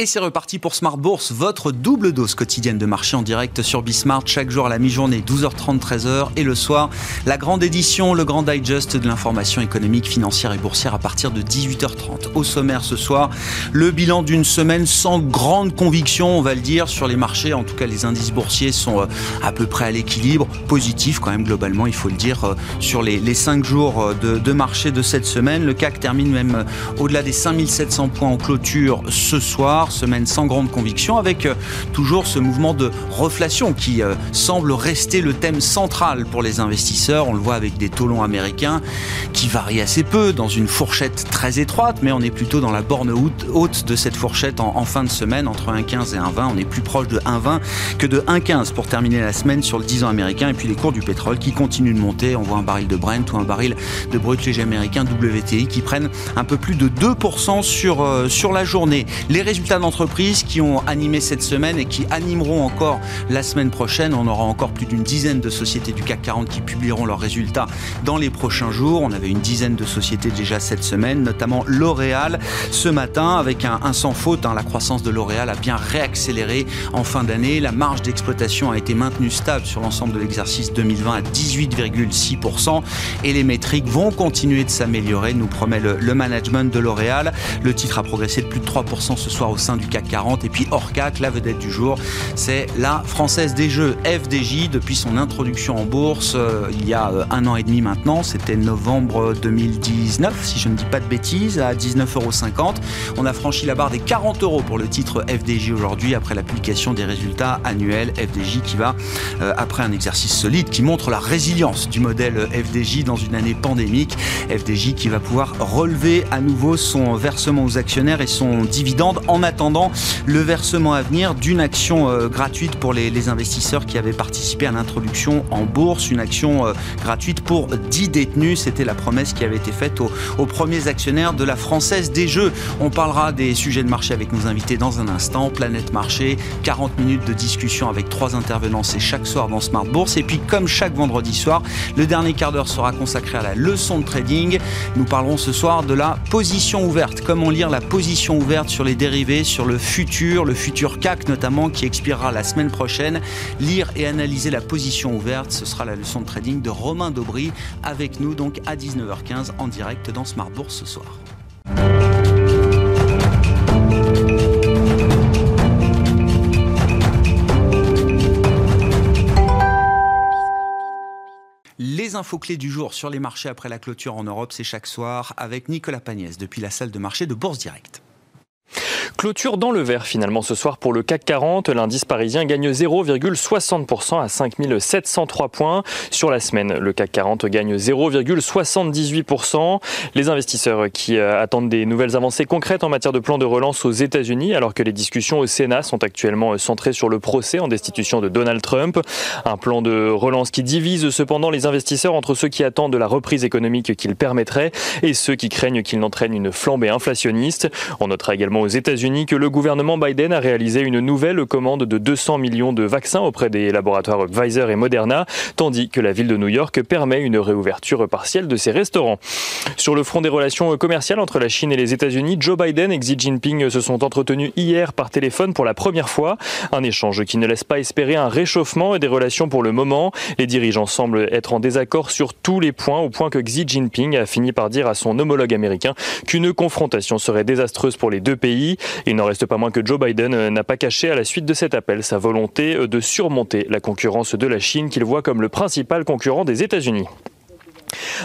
Et c'est reparti pour Smart Bourse, votre double dose quotidienne de marché en direct sur Bismart, chaque jour à la mi-journée, 12h30, 13h, et le soir, la grande édition, le grand digest de l'information économique, financière et boursière à partir de 18h30. Au sommaire ce soir, le bilan d'une semaine sans grande conviction, on va le dire, sur les marchés. En tout cas, les indices boursiers sont euh, à peu près à l'équilibre, positif quand même globalement, il faut le dire, euh, sur les, les 5 jours euh, de, de marché de cette semaine. Le CAC termine même au-delà des 5700 points en clôture ce soir semaine sans grande conviction, avec euh, toujours ce mouvement de reflation qui euh, semble rester le thème central pour les investisseurs. On le voit avec des taux longs américains qui varient assez peu dans une fourchette très étroite, mais on est plutôt dans la borne haute de cette fourchette en, fin de semaine, entre 1,15 et 1,20. On est plus proche de 1,20 que de 1,15 pour terminer la semaine sur le 10 ans américain. Et puis les cours du pétrole qui continuent de monter. On voit un baril de Brent ou un baril de brut léger américain WTI qui prennent un peu plus de 2% sur, euh, sur la journée. Les résultats d'entreprises qui ont animé cette semaine et qui animeront encore la semaine prochaine. On aura encore plus d'une dizaine de sociétés du CAC 40 qui publieront leurs résultats dans les prochains jours. On avait une dizaine de sociétés déjà cette semaine, notamment L'Oréal ce matin avec un, sans faute. Hein. la croissance de L'Oréal a bien réaccéléré en fin d'année. La marge d'exploitation a été maintenue stable sur l'ensemble de l'exercice 2020 à 18,6% et les métriques vont continuer de s'améliorer, nous promet le, le management de L'Oréal. Le titre a progressé de plus de 3% ce soir au sein du CAC 40. Et puis hors CAC, la vedette du jour, c'est la Française des Jeux, FDJ, depuis son introduction en bourse euh, il y a euh, un an et demi maintenant. C'était novembre 2019, si je ne dis pas de bêtises, à 19,50 euros. On a franchi la barre des 40 euros pour le titre FDJ aujourd'hui après la publication des résultats annuels. FDJ qui va, euh, après un exercice solide qui montre la résilience du modèle FDJ dans une année pandémique. FDJ qui va pouvoir relever à nouveau son versement aux actionnaires et son dividende en attendant le versement à venir d'une action euh, gratuite pour les, investisseurs qui avaient participé à l'introduction en bourse, une action euh, gratuite pour 10 détenus. C'était la promesse qui avait été faite aux, premiers actionnaires de la Française des Jeux. On parlera des sujets de marché avec nos invités dans un instant. Planète Marché, 40 minutes de discussion avec trois intervenants, c'est chaque soir dans Smart Bourse. Et puis comme chaque vendredi soir, le dernier quart d'heure sera consacré à la leçon de trading. Nous parlerons ce soir de la position ouverte. Comment lire la position ouverte sur les dérivés, sur le futur, le futur CAC notamment, qui expirera la semaine prochaine. Lire et analyser la position ouverte, ce sera la leçon de trading de Romain Daubry, avec nous donc à 19h15 en direct dans Smart Bourse ce soir. Les infos clés du jour sur les marchés après la clôture en Europe, c'est chaque soir avec Nicolas Pagnès depuis la salle de marché de Bourse Direct. Clôture dans le vert finalement ce soir pour le CAC 40. L'indice parisien gagne 0,60% à 5703 points. Sur la semaine, le CAC 40 gagne 0,78%. Les investisseurs qui euh, attendent des nouvelles avancées concrètes en matière de plan de relance aux États-Unis, alors que les discussions au Sénat sont actuellement euh, centrées sur le procès en destitution de Donald Trump. Un plan de relance qui divise cependant les investisseurs entre ceux qui attendent de la reprise économique qu'il permettrait et ceux qui craignent qu'il n'entraîne une flambée inflationniste. On notera également aux États-Unis que le gouvernement Biden a réalisé une nouvelle commande de 200 millions de vaccins auprès des laboratoires Pfizer et Moderna, tandis que la ville de New York permet une réouverture partielle de ses restaurants. Sur le front des relations commerciales entre la Chine et les États-Unis, Joe Biden et Xi Jinping se sont entretenus hier par téléphone pour la première fois. Un échange qui ne laisse pas espérer un réchauffement des relations pour le moment. Les dirigeants semblent être en désaccord sur tous les points, au point que Xi Jinping a fini par dire à son homologue américain qu'une confrontation serait désastreuse pour les deux pays. Il n'en reste pas moins que Joe Biden euh, n'a pas caché à la suite de cet appel sa volonté euh, de surmonter la concurrence de la Chine qu'il voit comme le principal concurrent des États-Unis.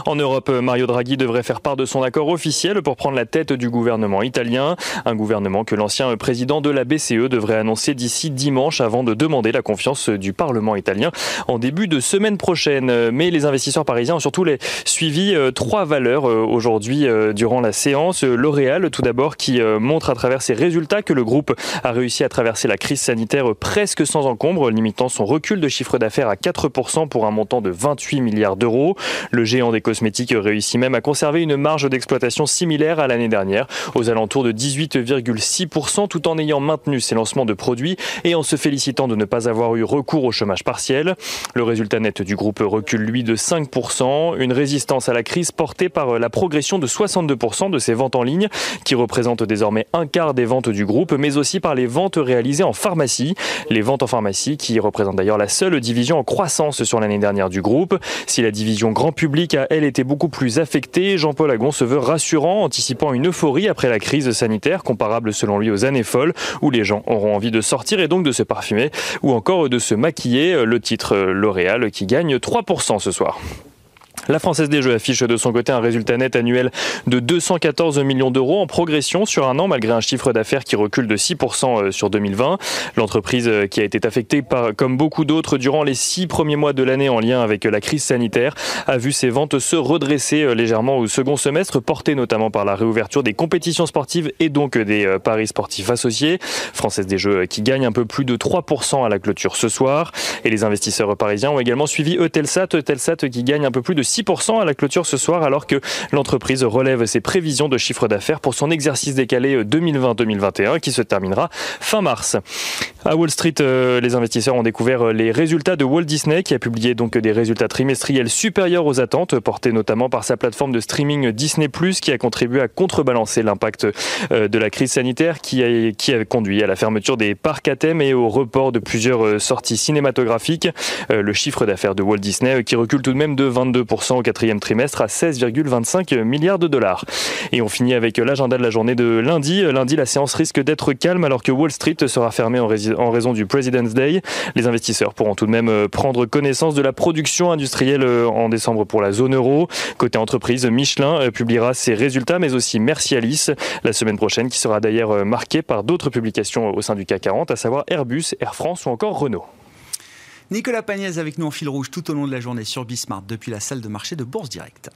En Europe, Mario Draghi devrait faire part de son accord officiel pour prendre la tête du gouvernement italien. Un gouvernement que l'ancien président de la BCE devrait annoncer d'ici dimanche avant de demander la confiance du Parlement italien en début de semaine prochaine. Mais les investisseurs parisiens ont surtout suivi euh, trois valeurs euh, aujourd'hui euh, durant la séance. L'Oréal, tout d'abord, qui montre à travers ses résultats que le groupe a réussi à traverser la crise sanitaire presque sans encombre, limitant son recul de chiffre d'affaires à 4% pour un montant de 28 milliards d'euros. Le géant des cosmétiques réussit même à conserver une marge d'exploitation similaire à l'année dernière, aux alentours de 18,6%, tout en ayant maintenu ses lancements de produits et en se félicitant de ne pas avoir eu recours au chômage partiel. Le résultat net du groupe recule, lui, de 5%, une résistance à la crise portée par la progression de 62% de ses ventes en ligne, qui représentent désormais un quart des ventes du groupe, mais aussi par les ventes réalisées en pharmacie. Les ventes en pharmacie, qui représentent d'ailleurs la seule division en croissance sur l'année dernière du groupe. Si la division grand public elle, été beaucoup plus affectée, Jean-Paul Agon se veut rassurant, anticipant une euphorie après la crise sanitaire, comparable selon lui aux années folles, où les gens auront envie de sortir et donc de se parfumer, ou encore de se maquiller. Le titre L'Oréal qui gagne 3% ce soir. La Française des Jeux affiche de son côté un résultat net annuel de 214 millions d'euros en progression sur un an malgré un chiffre d'affaires qui recule de 6% euh, sur 2020. L'entreprise euh, qui a été affectée par, comme beaucoup d'autres durant les six premiers mois de l'année en lien avec la crise sanitaire a vu ses ventes se redresser euh, légèrement au second semestre, portées notamment par la réouverture des compétitions sportives et donc des paris sportifs associés. Française des Jeux qui gagne un peu plus de 3% à la clôture ce soir. Et les investisseurs parisiens ont également suivi Eutelsat, Eutelsat qui gagne un peu plus de 6% à la clôture ce soir alors que l'entreprise relève ses prévisions de chiffre d'affaires pour son exercice décalé 2020-2021 qui se terminera fin mars. À Wall Street, euh, les investisseurs ont découvert les résultats de Walt Disney qui a publié donc des résultats trimestriels supérieurs aux attentes portés notamment par sa plateforme de streaming Disney qui a contribué à contrebalancer l'impact euh, de la crise sanitaire qui a, qui a conduit à la fermeture des parcs à thème et au report de plusieurs euh, sorties cinématographiques. Le chiffre d'affaires de Walt Disney qui recule tout de même de 22% au quatrième trimestre à 16,25 milliards de dollars. Et on finit avec l'agenda de la journée de lundi. Lundi, la séance risque d'être calme alors que Wall Street sera fermée en, raison du President's Day. Les investisseurs pourront tout de même euh, prendre connaissance de la production industrielle euh, en décembre pour la zone euro. Côté entreprise, Michelin euh, publiera ses résultats, mais aussi Mercialis la semaine prochaine, qui sera d'ailleurs marquée par d'autres publications au sein du CAC 40, à savoir Airbus, Air France ou encore Renault. Nicolas Pagnès avec nous en fil rouge tout au long de la journée sur Bismart depuis la salle de marché de Bourse Directe.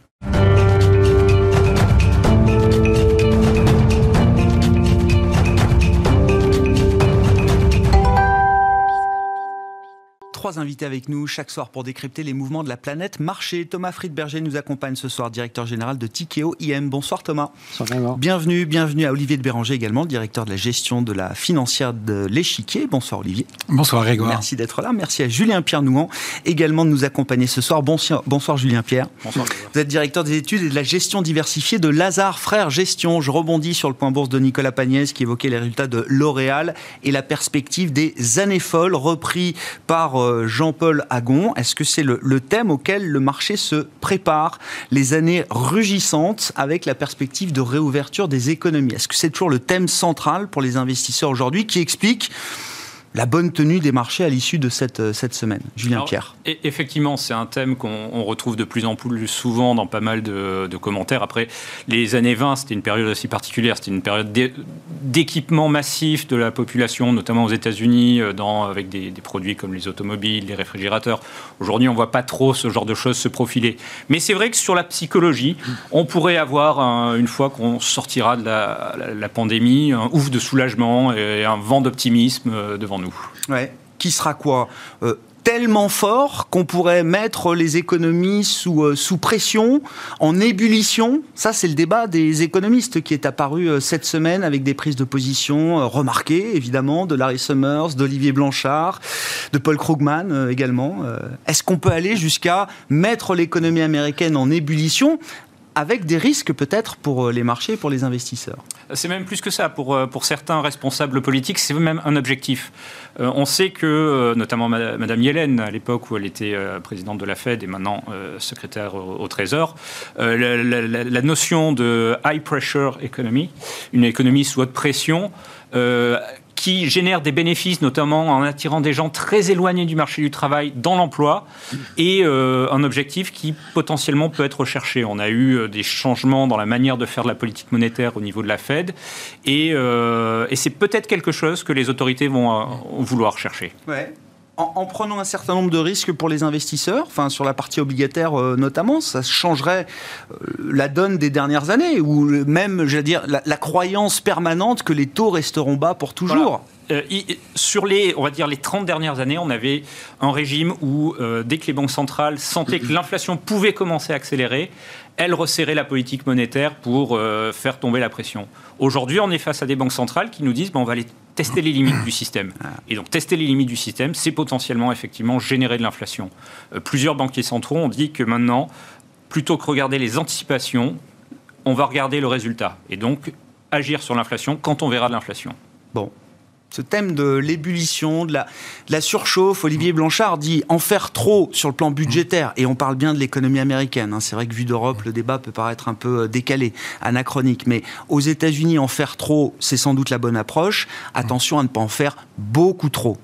Trois invités avec nous chaque soir pour décrypter les mouvements de la planète marché. Thomas Friedberger nous accompagne ce soir, directeur général de Tikeo IM. Bonsoir Thomas. Bonsoir Bienvenue, bienvenue à Olivier de Béranger également, directeur de la gestion de la financière de l'échiquier. Bonsoir Olivier. Bonsoir Grégoire. Merci d'être là. Merci à Julien Pierre Nouan également de nous accompagner ce soir. Bonsoir, bonsoir Julien Pierre. Bonsoir. Vous êtes directeur des études et de la gestion diversifiée de Lazare Frères Gestion. Je rebondis sur le point bourse de Nicolas Pagnès qui évoquait les résultats de L'Oréal et la perspective des années folles repris par euh, Jean-Paul Agon. Est-ce que c'est le, thème auquel le marché se prépare Les années rugissantes avec la perspective de réouverture des économies. Est-ce que c'est toujours le thème central pour les investisseurs aujourd'hui qui explique la bonne tenue des marchés à l'issue de cette, euh, cette semaine. Julien Pierre. Effectivement, c'est un thème qu'on retrouve de plus en plus souvent dans pas mal de, commentaires. Après, les années 20, c'était une période aussi particulière. C'était une période d'équipement massif de la population, notamment aux États-Unis, euh, avec des, produits comme les automobiles, les réfrigérateurs. Aujourd'hui, on ne voit pas trop ce genre de choses se profiler. Mais c'est vrai que sur la psychologie, on pourrait avoir, une fois qu'on sortira de la, la pandémie, un ouf de soulagement et un vent d'optimisme euh, nous. Qui sera quoi euh, tellement fort qu'on pourrait mettre les économies sous, euh, sous pression, en ébullition. Ça, c'est le débat des économistes qui est apparu euh, cette semaine avec des prises de position remarquées, évidemment, de Larry Summers, d'Olivier Blanchard, de Paul Krugman également. Est-ce qu'on peut aller jusqu'à mettre l'économie américaine en ébullition? Avec des risques peut-être pour euh, les marchés pour les investisseurs. C'est même plus que ça. Pour, euh, pour certains responsables politiques, c'est même un objectif. Euh, on sait que, notamment Madame Yellen, à l'époque où elle était présidente de la Fed et maintenant secrétaire au, Trésor, la, notion de high pressure economy, une économie sous haute pression, qui génère des bénéfices, notamment en attirant des gens très éloignés du marché du travail dans l'emploi, et euh, un objectif qui potentiellement peut être recherché. On a eu euh, des changements dans la manière de faire de la politique monétaire au niveau de la Fed, et, euh, c'est peut-être quelque chose que les autorités vont vouloir chercher. En, prenant un certain nombre de risques pour les investisseurs, enfin sur la partie obligataire euh, notamment, ça changerait euh, la donne des dernières années, ou même, j'allais dire, la, croyance permanente que les taux resteront bas pour toujours. euh, sur les, on va dire, les 30 dernières années, on avait un régime où, dès que les banques centrales sentaient que l'inflation pouvait commencer à accélérer, elles resserraient la politique monétaire pour faire tomber la pression. Aujourd'hui, on est face à des banques centrales qui nous disent bon, on va aller tester les limites du système. Et donc, tester les limites du système, c'est potentiellement, effectivement, générer de l'inflation. plusieurs banquiers centraux ont dit que maintenant, plutôt que regarder les anticipations, on va regarder le résultat. Et donc, agir sur l'inflation quand on verra de l'inflation. Bon, ce thème de l'ébullition, de la, surchauffe. Olivier Blanchard dit en faire trop sur le plan budgétaire, et on parle bien de l'économie américaine. Hein. C'est vrai que vu d'Europe, le débat peut paraître un peu euh, décalé, anachronique, mais aux États-Unis, en faire trop, c'est sans doute la bonne approche. Attention à ne pas en faire beaucoup trop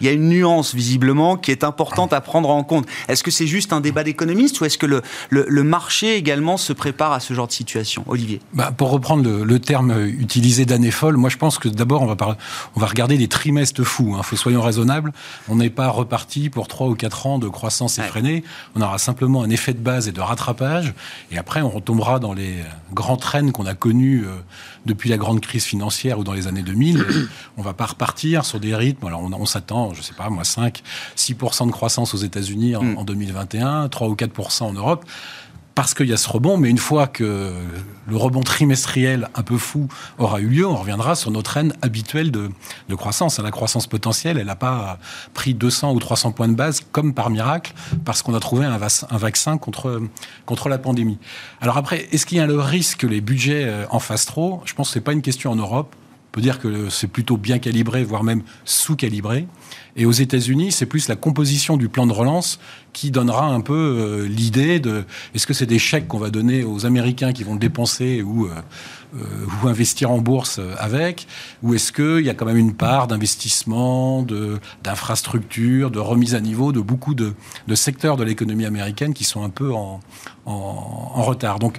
il y a une nuance visiblement qui est importante à prendre en compte. Est-ce que c'est juste un débat d'économistes ou est-ce que le, le, marché également se prépare à ce genre de situation? Olivier bah, Pour reprendre le, terme utilisé d'année folle, moi je pense que d'abord on va, on va regarder des trimestres fous. Hein. Faut, soyons raisonnables. On n'est pas reparti pour 3 ou 4 ans de croissance effrénée. On aura simplement un effet de base et de rattrapage. Et après on retombera dans les grands traînes qu'on a connus euh, depuis la grande crise financière ou dans les années 2000. on va pas repartir sur des rythmes. Alors on, on s'attend je sais pas, moi, 5, 6% de croissance aux États-Unis en, 2021, hmm. 3 ou 4% en Europe parce qu'il y a ce rebond, mais une fois que le rebond trimestriel un peu fou aura eu lieu, on reviendra sur notre haine habituelle de, croissance. La croissance potentielle, elle n'a pas pris 200 ou 300 points de base comme par miracle, parce qu'on a trouvé un, un, vaccin contre, contre la pandémie. Alors après, est-ce qu'il y a le risque que les budgets euh, en fassent trop? Je pense que ce n'est pas une question en Europe. On peut dire que c'est plutôt bien calibré, voire même sous-calibré. Et aux États-Unis, c'est plus la composition du plan de relance qui donnera un peu euh, l'idée de est-ce que c'est des chèques qu'on va donner aux Américains qui vont dépenser ou, euh, euh, investir en bourse avec, ou est-ce qu'il y a quand même une part d'investissement, d'infrastructure, de, remise à niveau de beaucoup de, de secteurs de l'économie américaine qui sont un peu en, en, en retard? Donc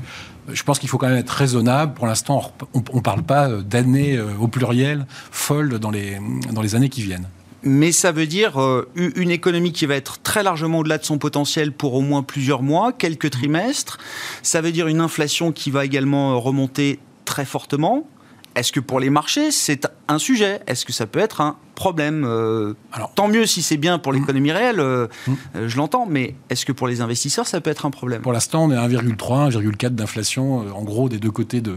je pense qu'il faut quand même être raisonnable. Pour l'instant, on ne parle pas d'années au pluriel folles dans les, dans les années qui viennent mais ça veut dire euh, une économie qui va être très largement au-delà de son potentiel pour au moins plusieurs mois, quelques trimestres. Ça veut dire une inflation qui va également remonter très fortement. Est-ce que pour les marchés, c'est un sujet? Est-ce que ça peut être un problème euh, Alors, Tant mieux si c'est bien pour mm. l'économie réelle, euh, mm. je l'entends, mais est-ce que pour les investisseurs, ça peut être un problème? Pour l'instant, on est à 1,3, 1,4 d'inflation, en gros, des deux côtés de,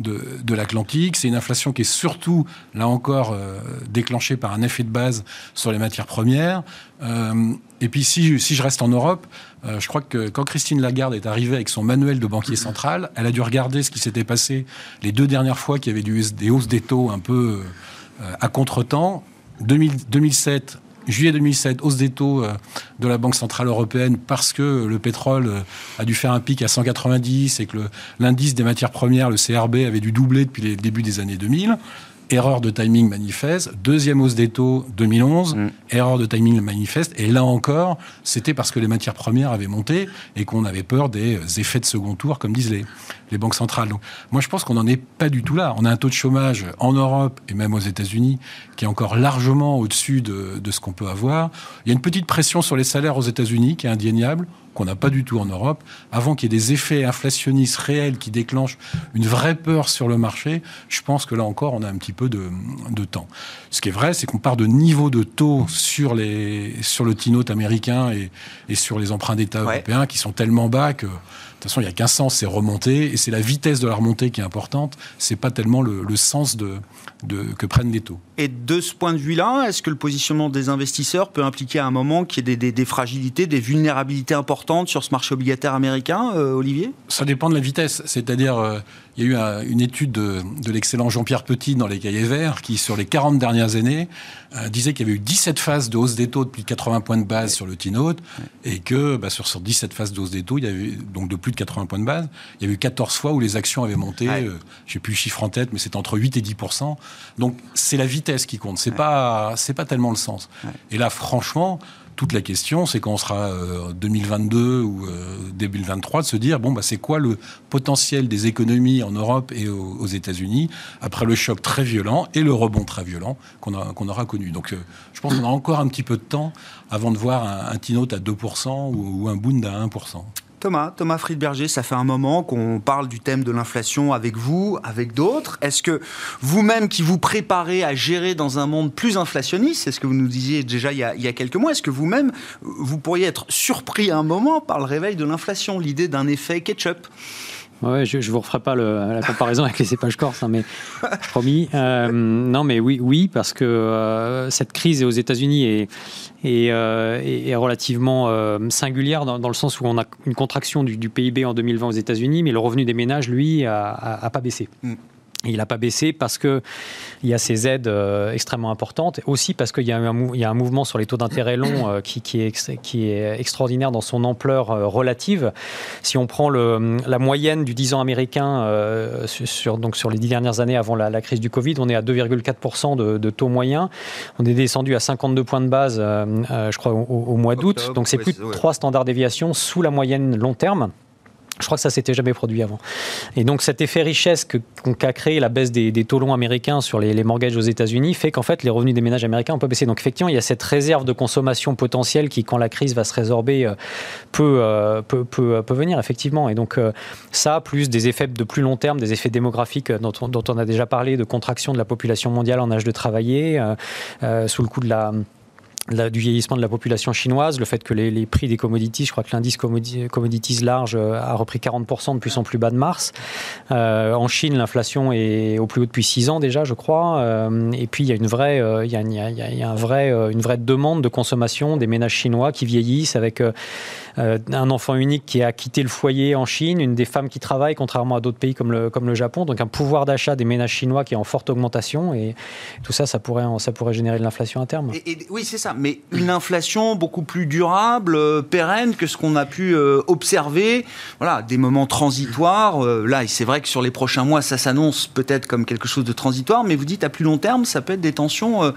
de, l'Atlantique. C'est une inflation qui est surtout, là encore, euh, déclenchée par un effet de base sur les matières premières. Euh, et puis si, si, je reste en Europe, euh, je crois que quand Christine Lagarde est arrivée avec son manuel de banquier central, elle a dû regarder ce qui s'était passé les deux dernières fois qu'il y avait du, des hausses des taux un peu à contre-temps. 2007, Juillet 2007, hausse des taux euh, de la Banque Centrale Européenne parce que le pétrole euh, a dû faire un pic à 190 et que l'indice des matières premières, le CRB, avait dû doubler depuis le début des années 2000 erreur de timing manifeste. Deuxième hausse des taux 2011, mm. erreur de timing manifeste. Et là encore, c'était parce que les matières premières avaient monté et qu'on avait peur des effets de second tour, comme disent les, les banques centrales. Donc, moi, je pense qu'on n'en est pas du tout là. On a un taux de chômage en Europe et même aux États-Unis qui est encore largement au-dessus de, de ce qu'on peut avoir. Il y a une petite pression sur les salaires aux États-Unis qui est indéniable qu'on n'a pas du tout en Europe, avant qu'il y ait des effets inflationnistes réels qui déclenchent une vraie peur sur le marché, je pense que là encore, on a un petit peu de, temps. Ce qui est vrai, c'est qu'on part de niveaux de taux sur, les, sur le T-Note américain et, et, sur les emprunts d'État européens qui sont tellement bas que de toute façon, il n'y a qu'un sens, c'est remonter, et c'est la vitesse de la remontée qui est importante, c'est pas tellement le, sens de, que prennent les taux. Et de ce point de vue-là, est-ce que le positionnement des investisseurs peut impliquer à un moment qu'il y ait des, fragilités, des vulnérabilités importantes sur ce marché obligataire américain, euh, Olivier? Ça dépend de la vitesse, c'est-à-dire... Euh, il y a eu une étude de, l'excellent Jean-Pierre Petit dans les cahiers verts qui, sur les 40 dernières années, euh, disait qu'il y avait eu 17 phases de hausse des taux de plus de 80 points de base sur le T-Note et que bah, sur, sur 17 phases de hausse des taux, il y avait donc de plus de 80 points de base, il y a eu 14 fois où les actions avaient monté, euh, je n'ai plus le chiffre en tête, mais c'est entre 8 et 10 Donc c'est la vitesse qui compte, c'est pas c'est pas tellement le sens. Et là, franchement, toute la question, c'est quand on sera 2022 euh, ou euh, début 2023, de se dire bon, bah, c'est quoi le potentiel des économies en Europe et aux, États-Unis après le choc très violent et le rebond très violent qu'on aura connu. Donc, euh, je pense qu'on a encore un petit peu de temps avant de voir un, un T-Note à 2% ou, ou un Bund à 1%. Thomas, Thomas Friedberger, ça fait un moment qu'on parle du thème de l'inflation avec vous, avec d'autres. Est-ce que vous-même qui vous préparez à gérer dans un monde plus inflationniste, c'est ce que vous nous disiez déjà il y a, quelques mois, est-ce que vous-même, vous pourriez être surpris un moment par le réveil de l'inflation, l'idée d'un effet ketchup? Ouais, je ne vous referai pas la comparaison avec les cépages corses, hein, mais promis. Euh, non, mais oui, oui, parce que euh, cette crise aux États-Unis est, est, euh, relativement singulière dans, le sens où on a une contraction du, PIB en 2020 aux États-Unis, mais le revenu des ménages, lui, a, pas baissé. Mm il n'a pas baissé parce qu'il y a ces aides euh, extrêmement importantes, aussi parce qu'il y, y, a un mouvement sur les taux d'intérêt longs euh, qui, qui, est, qui, est, extraordinaire dans son ampleur euh, relative. Si on prend le, la moyenne du 10 ans américain sur, donc sur les dix dernières années avant la, crise du Covid, on est à 2,4% de, de, taux moyen. On est descendu à 52 points de base, je crois, au, mois d'août. Donc c'est plus de trois standards déviation sous la moyenne long terme. Je crois que ça s'était jamais produit avant. Et donc cet effet richesse qu'a créé la baisse des, taux longs américains sur les, mortgages aux États-Unis fait qu'en fait les revenus des ménages américains ont pas baissé. Donc effectivement il y a cette réserve de consommation potentielle qui, quand la crise va se résorber, euh, euh, peut, peut, peut, venir effectivement. Et donc euh, ça, plus des effets de plus long terme, des effets démographiques dont on a déjà parlé, de contraction de la population mondiale en âge de travailler, sous le coup de la du vieillissement de la population chinoise, le fait que les, prix des commodities, je crois que l'indice commodities large euh, a repris 40% depuis son plus bas de mars. Euh, en Chine, l'inflation est au plus haut depuis 6 ans déjà, je crois. Euh, et puis il y a une vraie, il y a, il y a un vrai, une vraie demande de consommation des ménages chinois qui vieillissent avec euh, un enfant unique qui a quitté le foyer en Chine, une des femmes qui travaillent, contrairement à d'autres pays comme le, comme le Japon. Donc un pouvoir d'achat des ménages chinois qui est en forte augmentation. Et tout ça, ça pourrait, ça pourrait générer de l'inflation à terme. oui, c'est ça. Mais une inflation beaucoup plus durable, euh, pérenne que ce qu'on a pu euh, observer. Voilà, des moments transitoires. là, c'est vrai que sur les prochains mois, ça s'annonce peut-être comme quelque chose de transitoire. Mais vous dites à plus long terme, ça peut être des tensions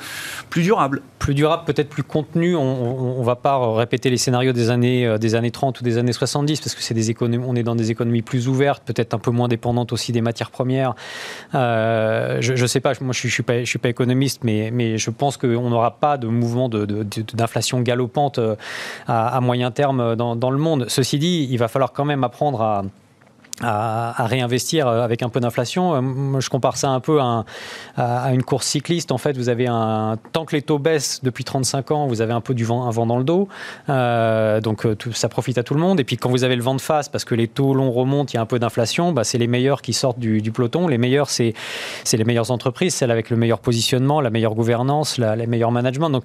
plus durables. Plus durables, peut-être plus contenues. On ne va pas répéter les scénarios des années des années 30 ou des années 70, parce que c'est des économies, on est dans des économies plus ouvertes, peut-être un peu moins dépendantes aussi des matières premières. Euh, je ne sais pas, moi je ne suis, pas, suis pas économiste, mais, mais je pense qu'on n'aura pas de mouvement d'inflation de, galopante euh, à, moyen terme dans, dans le monde. Ceci dit, il va falloir quand même apprendre à à, réinvestir euh, avec un peu d'inflation. Euh, je compare ça un peu à, une course cycliste. En fait, vous avez un tant que les taux baissent depuis 35 ans, vous avez un peu du vent, un vent dans le dos. Euh, donc ça profite à tout le monde. Et puis quand vous avez le vent de face, parce que les taux longs remontent, il y a un peu d'inflation, bah, c'est les meilleurs qui sortent du, peloton. Les meilleurs, c'est les meilleures entreprises, celles avec le meilleur positionnement, la meilleure gouvernance, la, les meilleurs management. Donc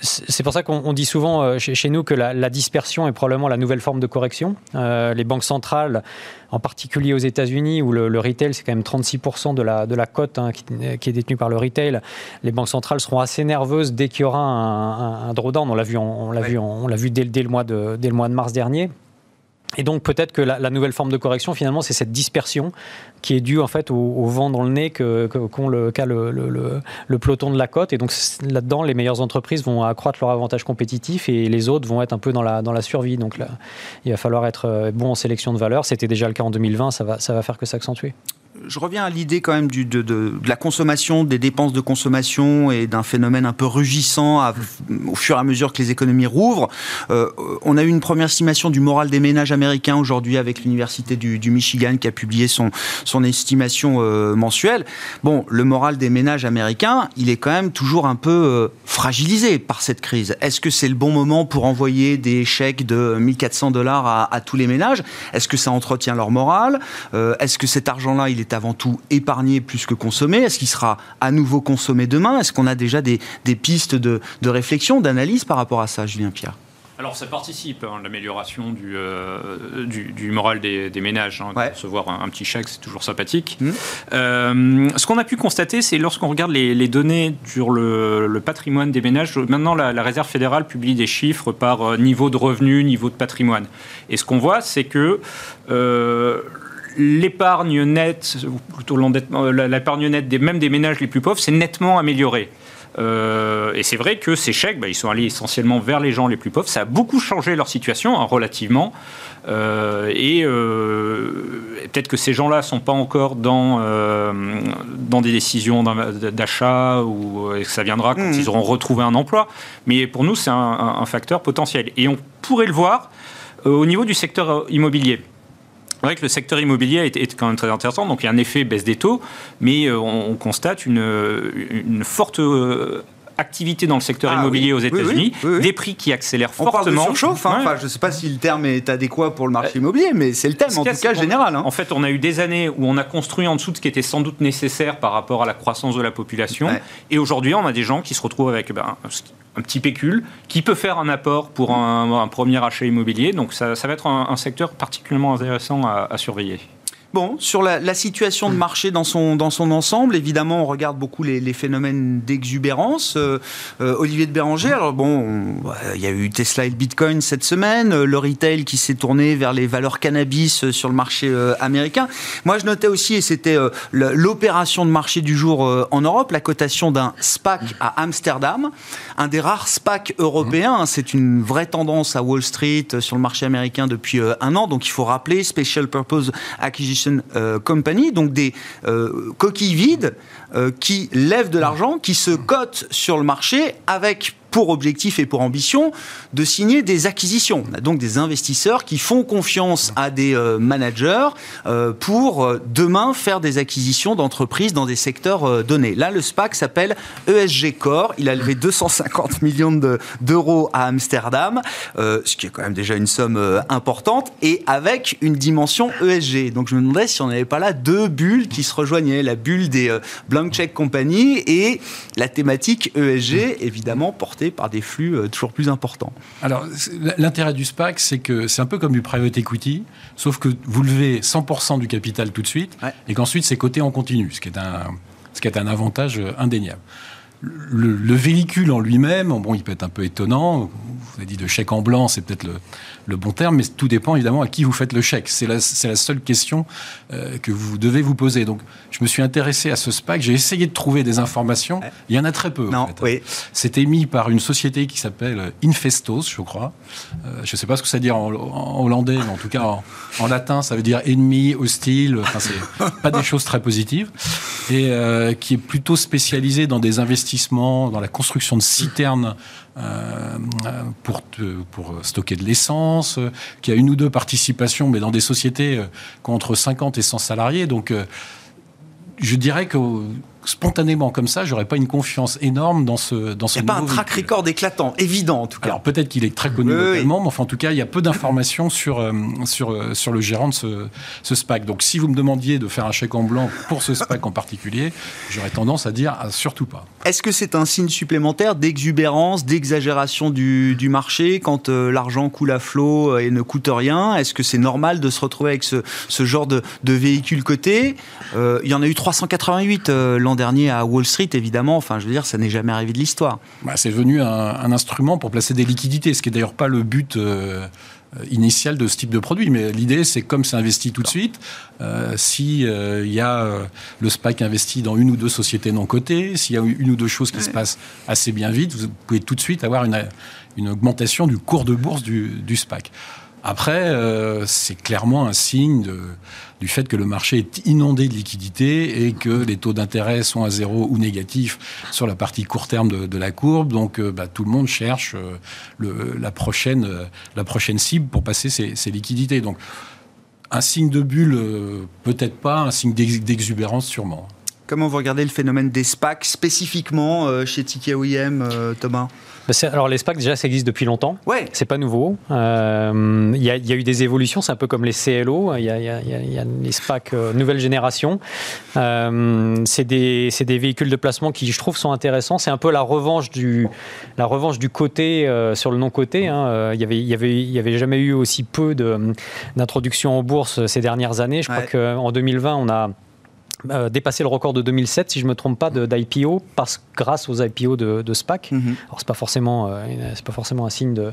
c'est pour ça qu'on dit souvent euh, chez, nous que la, dispersion est probablement la nouvelle forme de correction. Euh, les banques centrales, en particulier aux États-Unis, où le, retail, c'est quand même 36% de la, de la cote hein, qui, est détenue par le retail, les banques centrales seront assez nerveuses dès qu'il y aura un, drawdown. On l'a vu, on, l'a vu, on l'a vu dès, dès, le mois de, dès le mois de mars dernier. Et donc peut-être que la, nouvelle forme de correction, finalement, c'est cette dispersion qui est due en fait au, vent dans le nez que, qu'ont le, le, le, peloton de la côte. Et donc là-dedans, les meilleures entreprises vont accroître leur avantage compétitif et les autres vont être un peu dans la, dans la survie. Donc là, il va falloir être euh, bon en sélection de valeur. C'était déjà le cas en 2020, ça va, ça va faire que s'accentuer je reviens à l'idée quand même de, la consommation, des dépenses de consommation et d'un phénomène un peu rugissant au fur et à mesure que les économies rouvrent. Euh, on a eu une première estimation du moral des ménages américains aujourd'hui avec l'université du, Michigan qui a publié son, son estimation euh, mensuelle. Bon, le moral des ménages américains, il est quand même toujours un peu euh, fragilisé par cette crise. Est-ce que c'est le bon moment pour envoyer des chèques de 1400 dollars à, à tous les ménages? Est-ce que ça entretient leur morale? Est-ce que cet argent-là, il est avant tout épargné plus que consommé Est-ce qu'il sera à nouveau consommé demain? Est-ce qu'on a déjà des, pistes de, réflexion, d'analyse par rapport à ça, Julien Pierre? Alors ça participe à hein, l'amélioration du, euh, du, moral des, ménages. Hein, Recevoir un, petit chèque, c'est toujours sympathique. Mmh. Euh, ce qu'on a pu constater, c'est lorsqu'on regarde les, données sur le, patrimoine des ménages, maintenant la, Réserve fédérale publie des chiffres par euh, niveau de revenu, niveau de patrimoine. Et ce qu'on voit, c'est que l'épargne nette, ou plutôt l'épargne nette des, même des ménages les plus pauvres, s'est nettement améliorée. Euh, et c'est vrai que ces chèques, bah, ils sont allés essentiellement vers les gens les plus pauvres. Ça a beaucoup changé leur situation, hein, relativement. Euh, et euh, peut-être que ces gens-là ne sont pas encore dans, dans des décisions d'achat ou que ça viendra quand mmh. ils auront retrouvé un emploi. Mais pour nous, c'est un, un, facteur potentiel. Et on pourrait le voir au niveau du secteur immobilier, c'est vrai que le secteur immobilier est, quand même très intéressant. Donc il y a un effet baisse des taux, mais on, constate une, une forte activité dans le secteur ah immobilier aux États-Unis, des prix qui accélèrent on fortement. Parle de surchauffe, hein. enfin, je ne sais pas si le terme est adéquat pour le marché euh, immobilier, mais c'est le thème en tout cas général. Hein. En fait, on a eu des années où on a construit en dessous de ce qui était sans doute nécessaire par rapport à la croissance de la population, et aujourd'hui, on a des gens qui se retrouvent avec ben, un petit pécule qui peut faire un apport pour un, premier achat immobilier. Donc ça, va être un, secteur particulièrement intéressant à surveiller. Bon, sur la, situation de marché dans son, dans son ensemble, évidemment, on regarde beaucoup les, phénomènes d'exubérance. Euh, euh, Olivier de Béranger, alors bon, il y a eu Tesla et le Bitcoin cette semaine, euh, le retail qui s'est tourné vers les valeurs cannabis sur le marché américain. Moi, je notais aussi, et c'était l'opération de marché du jour en Europe, la cotation d'un SPAC à Amsterdam, un des rares SPAC européens. Hein, c'est une vraie tendance à Wall Street sur le marché américain depuis un an. Donc, il faut rappeler Special Purpose Acquisition euh, Company, donc des euh, coquilles vides euh, qui lèvent de l'argent, qui se cotent sur le marché avec pour objectif et pour ambition de signer des acquisitions. On a donc des investisseurs qui font confiance à des euh, managers euh, pour euh, demain faire des acquisitions d'entreprises dans des secteurs donnés. Là, le SPAC s'appelle ESG Core. Il a levé 250 millions d'euros à Amsterdam, ce qui est quand même déjà une somme importante, et avec une dimension ESG. Donc je me demandais si on n'avait pas là deux bulles qui se rejoignaient, la bulle des Blank Check Company et la thématique ESG, évidemment portée par des flux euh, toujours plus importants. Alors, l'intérêt du SPAC, c'est que c'est un peu comme du private equity, sauf que vous levez 100% du capital tout de suite, et qu'ensuite c'est coté en continu, ce qui est un, ce qui est un avantage euh, indéniable le, véhicule en lui-même, bon, il peut être un peu étonnant. Vous avez dit de chèque en blanc, c'est peut-être le, bon terme, mais tout dépend évidemment à qui vous faites le chèque. C'est la, seule question euh, que vous devez vous poser. Donc, je me suis intéressé à ce SPAC. J'ai essayé de trouver des informations. Il y en a très peu. Non, oui. C'est émis par une société qui s'appelle Infestos, je crois. Euh, je ne sais pas ce que ça veut dire en, hollandais, mais en tout cas en, latin, ça veut dire ennemi, hostile. Enfin, c'est pas des choses très positives. Et euh, qui est plutôt spécialisé dans des investissements dans la construction de citernes euh, pour, pour stocker de l'essence, euh, qui a une ou deux participations, mais dans des sociétés euh, qui ont entre 50 et 100 salariés. Donc, je dirais que spontanément comme ça, j'aurais pas une confiance énorme dans ce dans ce. Il n'y a pas un track record éclatant, évident en tout cas. Alors peut-être qu'il est très connu localement, mais enfin en tout cas, il y a peu d'informations sur euh, sur euh, sur le gérant de ce, ce SPAC. Donc si vous me demandiez de faire un chèque en blanc pour ce SPAC en particulier, j'aurais tendance à dire ah, surtout pas. Est-ce que c'est un signe supplémentaire d'exubérance, d'exagération du, du, marché quand euh, l'argent coule à flot et ne coûte rien? Est-ce que c'est normal de se retrouver avec ce, ce genre de, de véhicule coté? Il y en a eu 388 l'an dernier à Wall Street, évidemment. Enfin, je veux dire, ça n'est jamais arrivé de l'histoire. Bah, c'est venu un, instrument pour placer des liquidités, ce qui n'est d'ailleurs pas le but. Euh, initial de ce type de produit. Mais l'idée, c'est comme c'est investi tout de suite, euh, si euh, y a le SPAC investi dans une ou deux sociétés non cotées, s'il y a une ou deux choses qui se passent assez bien vite, vous pouvez tout de suite avoir une, une augmentation du cours de bourse du, du SPAC. Après, c'est clairement un signe du fait que le marché est inondé de liquidités et que les taux d'intérêt sont à zéro ou négatifs sur la partie court terme de, la courbe. Donc euh, bah, tout le monde cherche euh, la, prochaine, euh, cible pour passer ces, liquidités. Donc un signe de bulle, peut-être pas, un signe d'exubérance sûrement. Comment vous regardez le phénomène des SPAC spécifiquement chez TKOIM, Thomas? bah, alors les SPAC déjà ça existe depuis longtemps. Ouais. C'est pas nouveau. Euh, il y, a eu des évolutions. C'est un peu comme les CLO. Il y, a les SPAC euh, nouvelle génération. Euh, c'est des, des, véhicules de placement qui je trouve sont intéressants. C'est un peu la revanche du la revanche du côté sur le non côté. Hein. Il y avait il y avait il y avait jamais eu aussi peu d'introductions en bourse ces dernières années. Je crois qu'en 2020 on a euh, dépasser le record de 2007, si je ne me trompe pas, d'IPO, parce grâce aux IPO de, SPAC. Mhm. Alors, ce n'est pas, forcément, euh, pas forcément un signe de,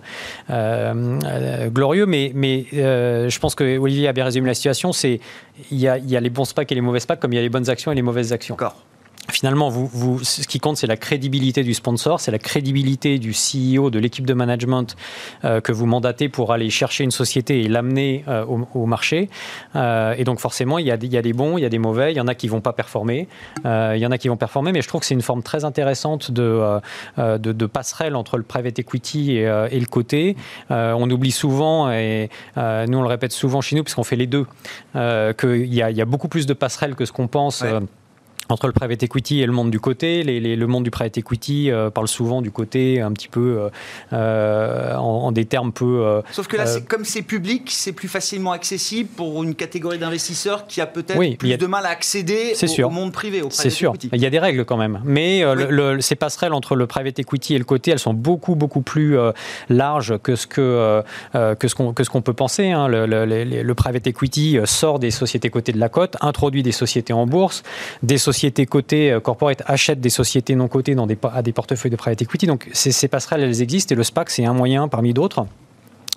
euh, glorieux, mais, mais je pense que Olivier a bien résumé la situation. Il y a, y a les bons SPAC et les mauvais SPAC, comme il y a les bonnes actions et les mauvaises actions. D'accord. Finalement, vous, vous, ce qui compte, c'est la crédibilité du sponsor, c'est la crédibilité du CEO, de l'équipe de management euh, que vous mandatez pour aller chercher une société et l'amener euh, au, marché. Euh, et donc, forcément, il y, a, il y, a, des bons, il y a des mauvais, il y en a qui vont pas performer, il y en a qui vont performer, mais je trouve que c'est une forme très intéressante de, de, de, passerelle entre le private equity et, et le côté. on oublie souvent, et nous on le répète souvent chez nous, puisqu'on fait les deux, qu'il y, y, a beaucoup plus de passerelles que ce qu'on pense entre le private equity et le monde du côté. le monde du private equity euh, parle souvent du côté un petit peu euh, euh, en, des termes peu. Sauf que là, comme c'est public, c'est plus facilement accessible pour une catégorie d'investisseurs qui a peut-être plus de mal à accéder au, monde privé. C'est sûr. Il y a des règles quand même. Mais ces passerelles entre le private equity et le côté, elles sont beaucoup, beaucoup plus larges que ce qu'on que ce qu'on que ce qu'on peut penser. Hein. Le, le, private equity sort des sociétés cotées de la cote, introduit des sociétés en bourse, des sociétés sociétés cotées euh, corporate achètent des sociétés non cotées dans des, à des portefeuilles de private equity. Donc ces, passerelles, elles existent et le SPAC, c'est un moyen parmi d'autres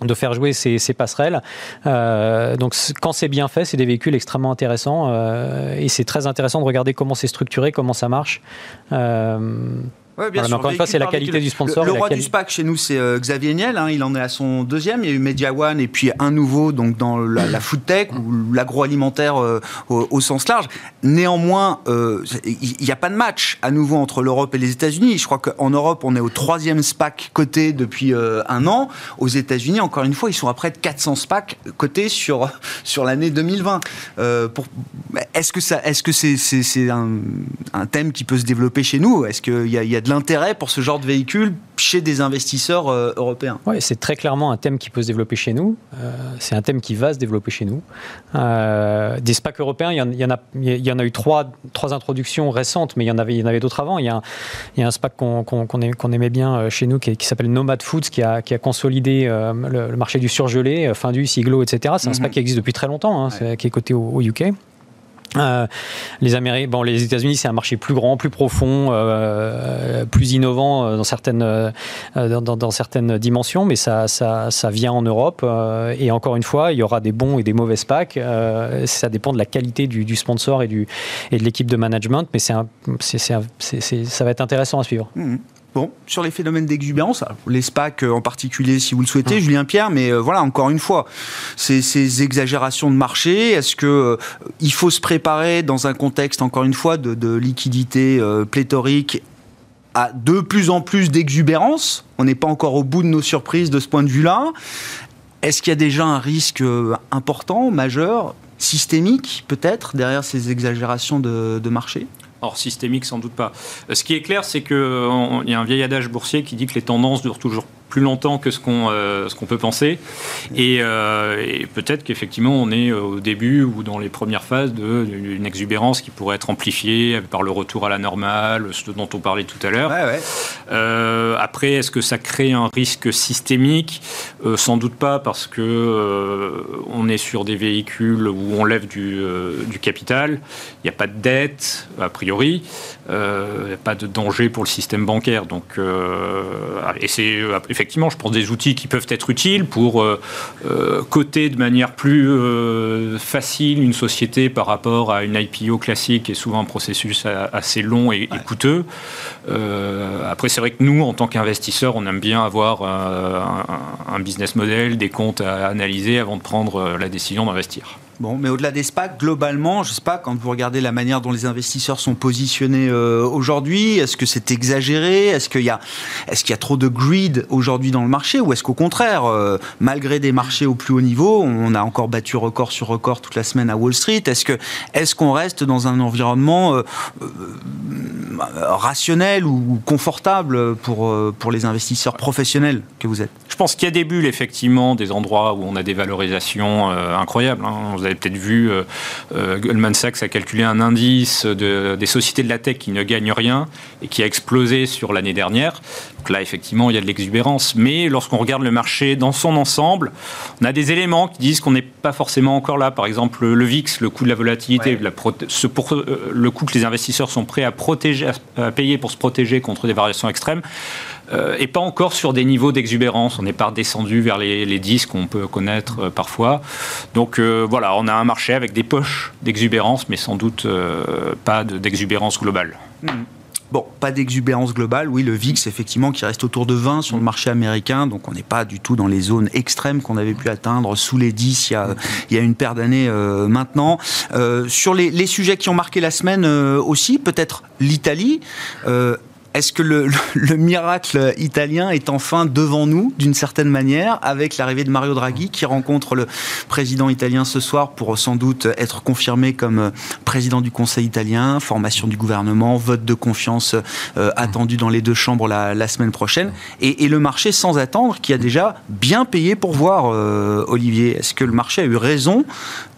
de faire jouer ces, passerelles. Euh, donc quand c'est bien fait, c'est des véhicules extrêmement intéressants euh, et c'est très intéressant de regarder comment c'est structuré, comment ça marche. Ouais, bien sûr. encore une fois, c'est la qualité du sponsor. Le, roi du SPAC chez nous, c'est euh, Xavier Niel. Hein, il en est à son deuxième. Il y a eu Media One et puis un nouveau donc dans la, la food tech ou l'agroalimentaire euh, au, sens large. Néanmoins, euh, il n'y a pas de match à nouveau entre l'Europe et les États-Unis. Je crois qu'en Europe, on est au troisième SPAC coté depuis un an. Aux États-Unis, encore une fois, ils sont à près de 400 SPAC cotés sur sur l'année 2020. est-ce que ça, est-ce que c'est c'est un, un, thème qui peut se développer chez nous? Est-ce qu'il y a, y a l'intérêt pour ce genre de véhicule chez des investisseurs euh, européens Oui, c'est très clairement un thème qui peut se développer chez nous. Euh, c'est un thème qui va se développer chez nous. Euh, des SPAC européens, il y, en, a, il y en a eu trois, trois introductions récentes, mais il y en avait, il y en avait d'autres avant. Il y, a un, il y a un SPAC qu'on aimait bien chez nous qui, s'appelle Nomad Foods, qui a, qui a consolidé le, marché du surgelé, Findus, Siglo, etc. C'est un mhm. SPAC qui existe depuis très longtemps, hein, qui est coté au UK. Euh, les Américains, bon, les États-Unis, c'est un marché plus grand, plus profond, euh, plus innovant euh, dans certaines dans, certaines dimensions, mais ça, ça, ça vient en Europe. et encore une fois, il y aura des bons et des mauvais packs. ça dépend de la qualité du, sponsor et du et de l'équipe de management, mais c'est ça va être intéressant à suivre. Mmh. Bon, sur les phénomènes d'exubérance, les SPAC euh, en particulier, si vous le souhaitez, ah. Julien Pierre, mais euh, voilà, encore une fois, ces, ces exagérations de marché, est-ce que euh, il faut se préparer dans un contexte, encore une fois, de, de liquidité pléthorique à de plus en plus d'exubérance? On n'est pas encore au bout de nos surprises de ce point de vue-là. Est-ce qu'il y a déjà un risque important, majeur, systémique peut-être, derrière ces exagérations de, de marché? Or, systémique, sans doute pas. Ce qui est clair, c'est qu'il y a un vieil adage boursier qui dit que les tendances durent toujours plus longtemps que ce qu'on euh, qu'on peut penser. Et, euh, et peut-être qu'effectivement, on est au début ou dans les premières phases d'une exubérance qui pourrait être amplifiée par le retour à la normale, ce dont on parlait tout à l'heure. Euh, après, est-ce que ça crée un risque systémique? Sans doute pas, parce que on est sur des véhicules où on lève du, du capital. Il n'y a pas de dette, a priori. il n'y a pas de danger pour le système bancaire. Donc, et c'est effectivement, je pense des outils qui peuvent être utiles pour euh, euh, coter de manière plus euh, facile une société par rapport à une IPO classique, qui est souvent un processus assez long et, coûteux. après, c'est vrai que nous, en tant qu'investisseurs, on aime bien avoir un, business model, des comptes à analyser avant de prendre la décision d'investir. Bon, mais au-delà des SPAC, globalement, je ne sais pas, quand vous regardez la manière dont les investisseurs sont positionnés euh, aujourd'hui, est-ce que c'est exagéré? Est-ce qu'il y, a, est qu'il y a trop de greed aujourd'hui dans le marché? Ou est-ce qu'au contraire, euh, malgré des marchés au plus haut niveau, on a encore battu record sur record toute la semaine à Wall Street, est-ce, qu'on reste dans un environnement euh, rationnel ou confortable pour, pour les investisseurs professionnels que vous êtes? Je pense qu'il y a des bulles, effectivement, des endroits où on a des valorisations incroyables. Hein avez peut-être vu, euh, euh, Goldman Sachs a calculé un indice des sociétés de la tech qui ne gagnent rien et qui a explosé sur l'année dernière. Donc là, effectivement, il y a de l'exubérance. Mais lorsqu'on regarde le marché dans son ensemble, on a des éléments qui disent qu'on n'est pas forcément encore là. Par exemple, le VIX, le coût de la volatilité, ce pour, euh, le coût que les investisseurs sont prêts à, protéger, à payer pour se protéger contre des variations extrêmes euh, et pas encore sur des niveaux d'exubérance. On n'est pas redescendu vers les, les 10 qu'on peut connaître euh, parfois. Donc euh, voilà, on a un marché avec des poches d'exubérance, mais sans doute pas d'exubérance globale. Hmm. Bon, pas d'exubérance globale. Oui, le VIX, effectivement, qui reste autour de 20 sur le marché américain. Donc, on n'est pas du tout dans les zones extrêmes qu'on avait pu atteindre sous les 10 il y a, une paire d'années maintenant. Sur les, sujets qui ont marqué la semaine aussi, peut-être l'Italie. Euh, est-ce que le, le, miracle italien est enfin devant nous, d'une certaine manière, avec l'arrivée de Mario Draghi, qui rencontre le président italien ce soir pour sans doute être confirmé comme président du Conseil italien, formation du gouvernement, vote de confiance euh, attendu dans les deux chambres la, semaine prochaine, et, le marché sans attendre, qui a déjà bien payé pour voir, euh, Olivier. Est-ce que le marché a eu raison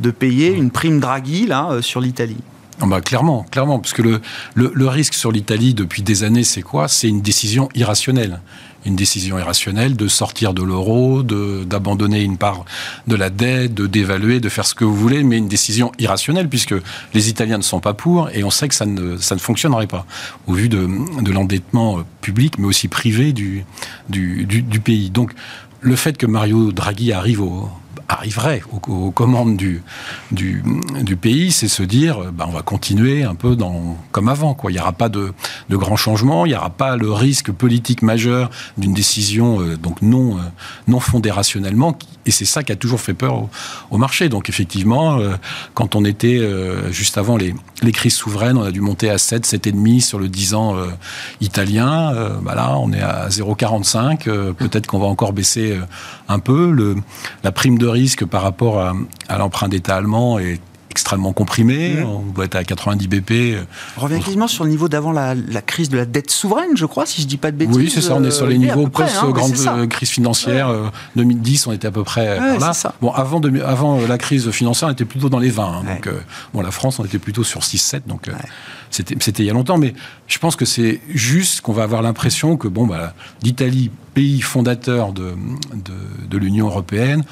de payer une prime Draghi euh, sur l'Italie? Ah bah, clairement, clairement, parce que le, le, risque sur l'Italie depuis des années, c'est quoi? C'est une décision irrationnelle. Une décision irrationnelle de sortir de l'euro, d'abandonner une part de la dette, de dévaluer, de faire ce que vous voulez, mais une décision irrationnelle, puisque les Italiens ne sont pas pour, et on sait que ça ne, ça ne fonctionnerait pas, au vu de, de l'endettement public, mais aussi privé du, du, du, du pays. Donc, le fait que Mario Draghi arrive au, arriverait aux, commandes du, du, pays, c'est se dire, ben, on va continuer un peu dans, comme avant. Quoi. Il n'y aura pas de, de grands changements, il n'y aura pas le risque politique majeur d'une décision euh, donc non, euh, non fondée rationnellement. Et c'est ça qui a toujours fait peur au, marché. Donc effectivement, euh, quand on était euh, juste avant les, les crises souveraines, on a dû monter à 7, 7,5 sur le 10 ans euh, italien. Bah là, on est à 0,45. Peut-être qu'on va encore baisser un peu. La prime de risque par rapport à, à l'emprunt d'État allemand est extrêmement comprimé. Mmh. On doit être à 90 BP. On revient quasiment sur le niveau d'avant la, la, crise de la dette souveraine, je crois, si je dis pas de bêtises. Oui, c'est ça. On est sur les niveaux post-grande hein, crise financière. Ouais. Euh, 2010, on était à peu près ouais, là. Bon, avant, de, avant la crise financière, on était plutôt dans les 20. Hein, ouais. Donc, euh, bon, la France, on était plutôt sur 6-7. Donc, euh, c'était il y a longtemps. Mais je pense que c'est juste qu'on va avoir l'impression que, bon, bah, l'Italie, pays fondateur de, de, de l'Union européenne,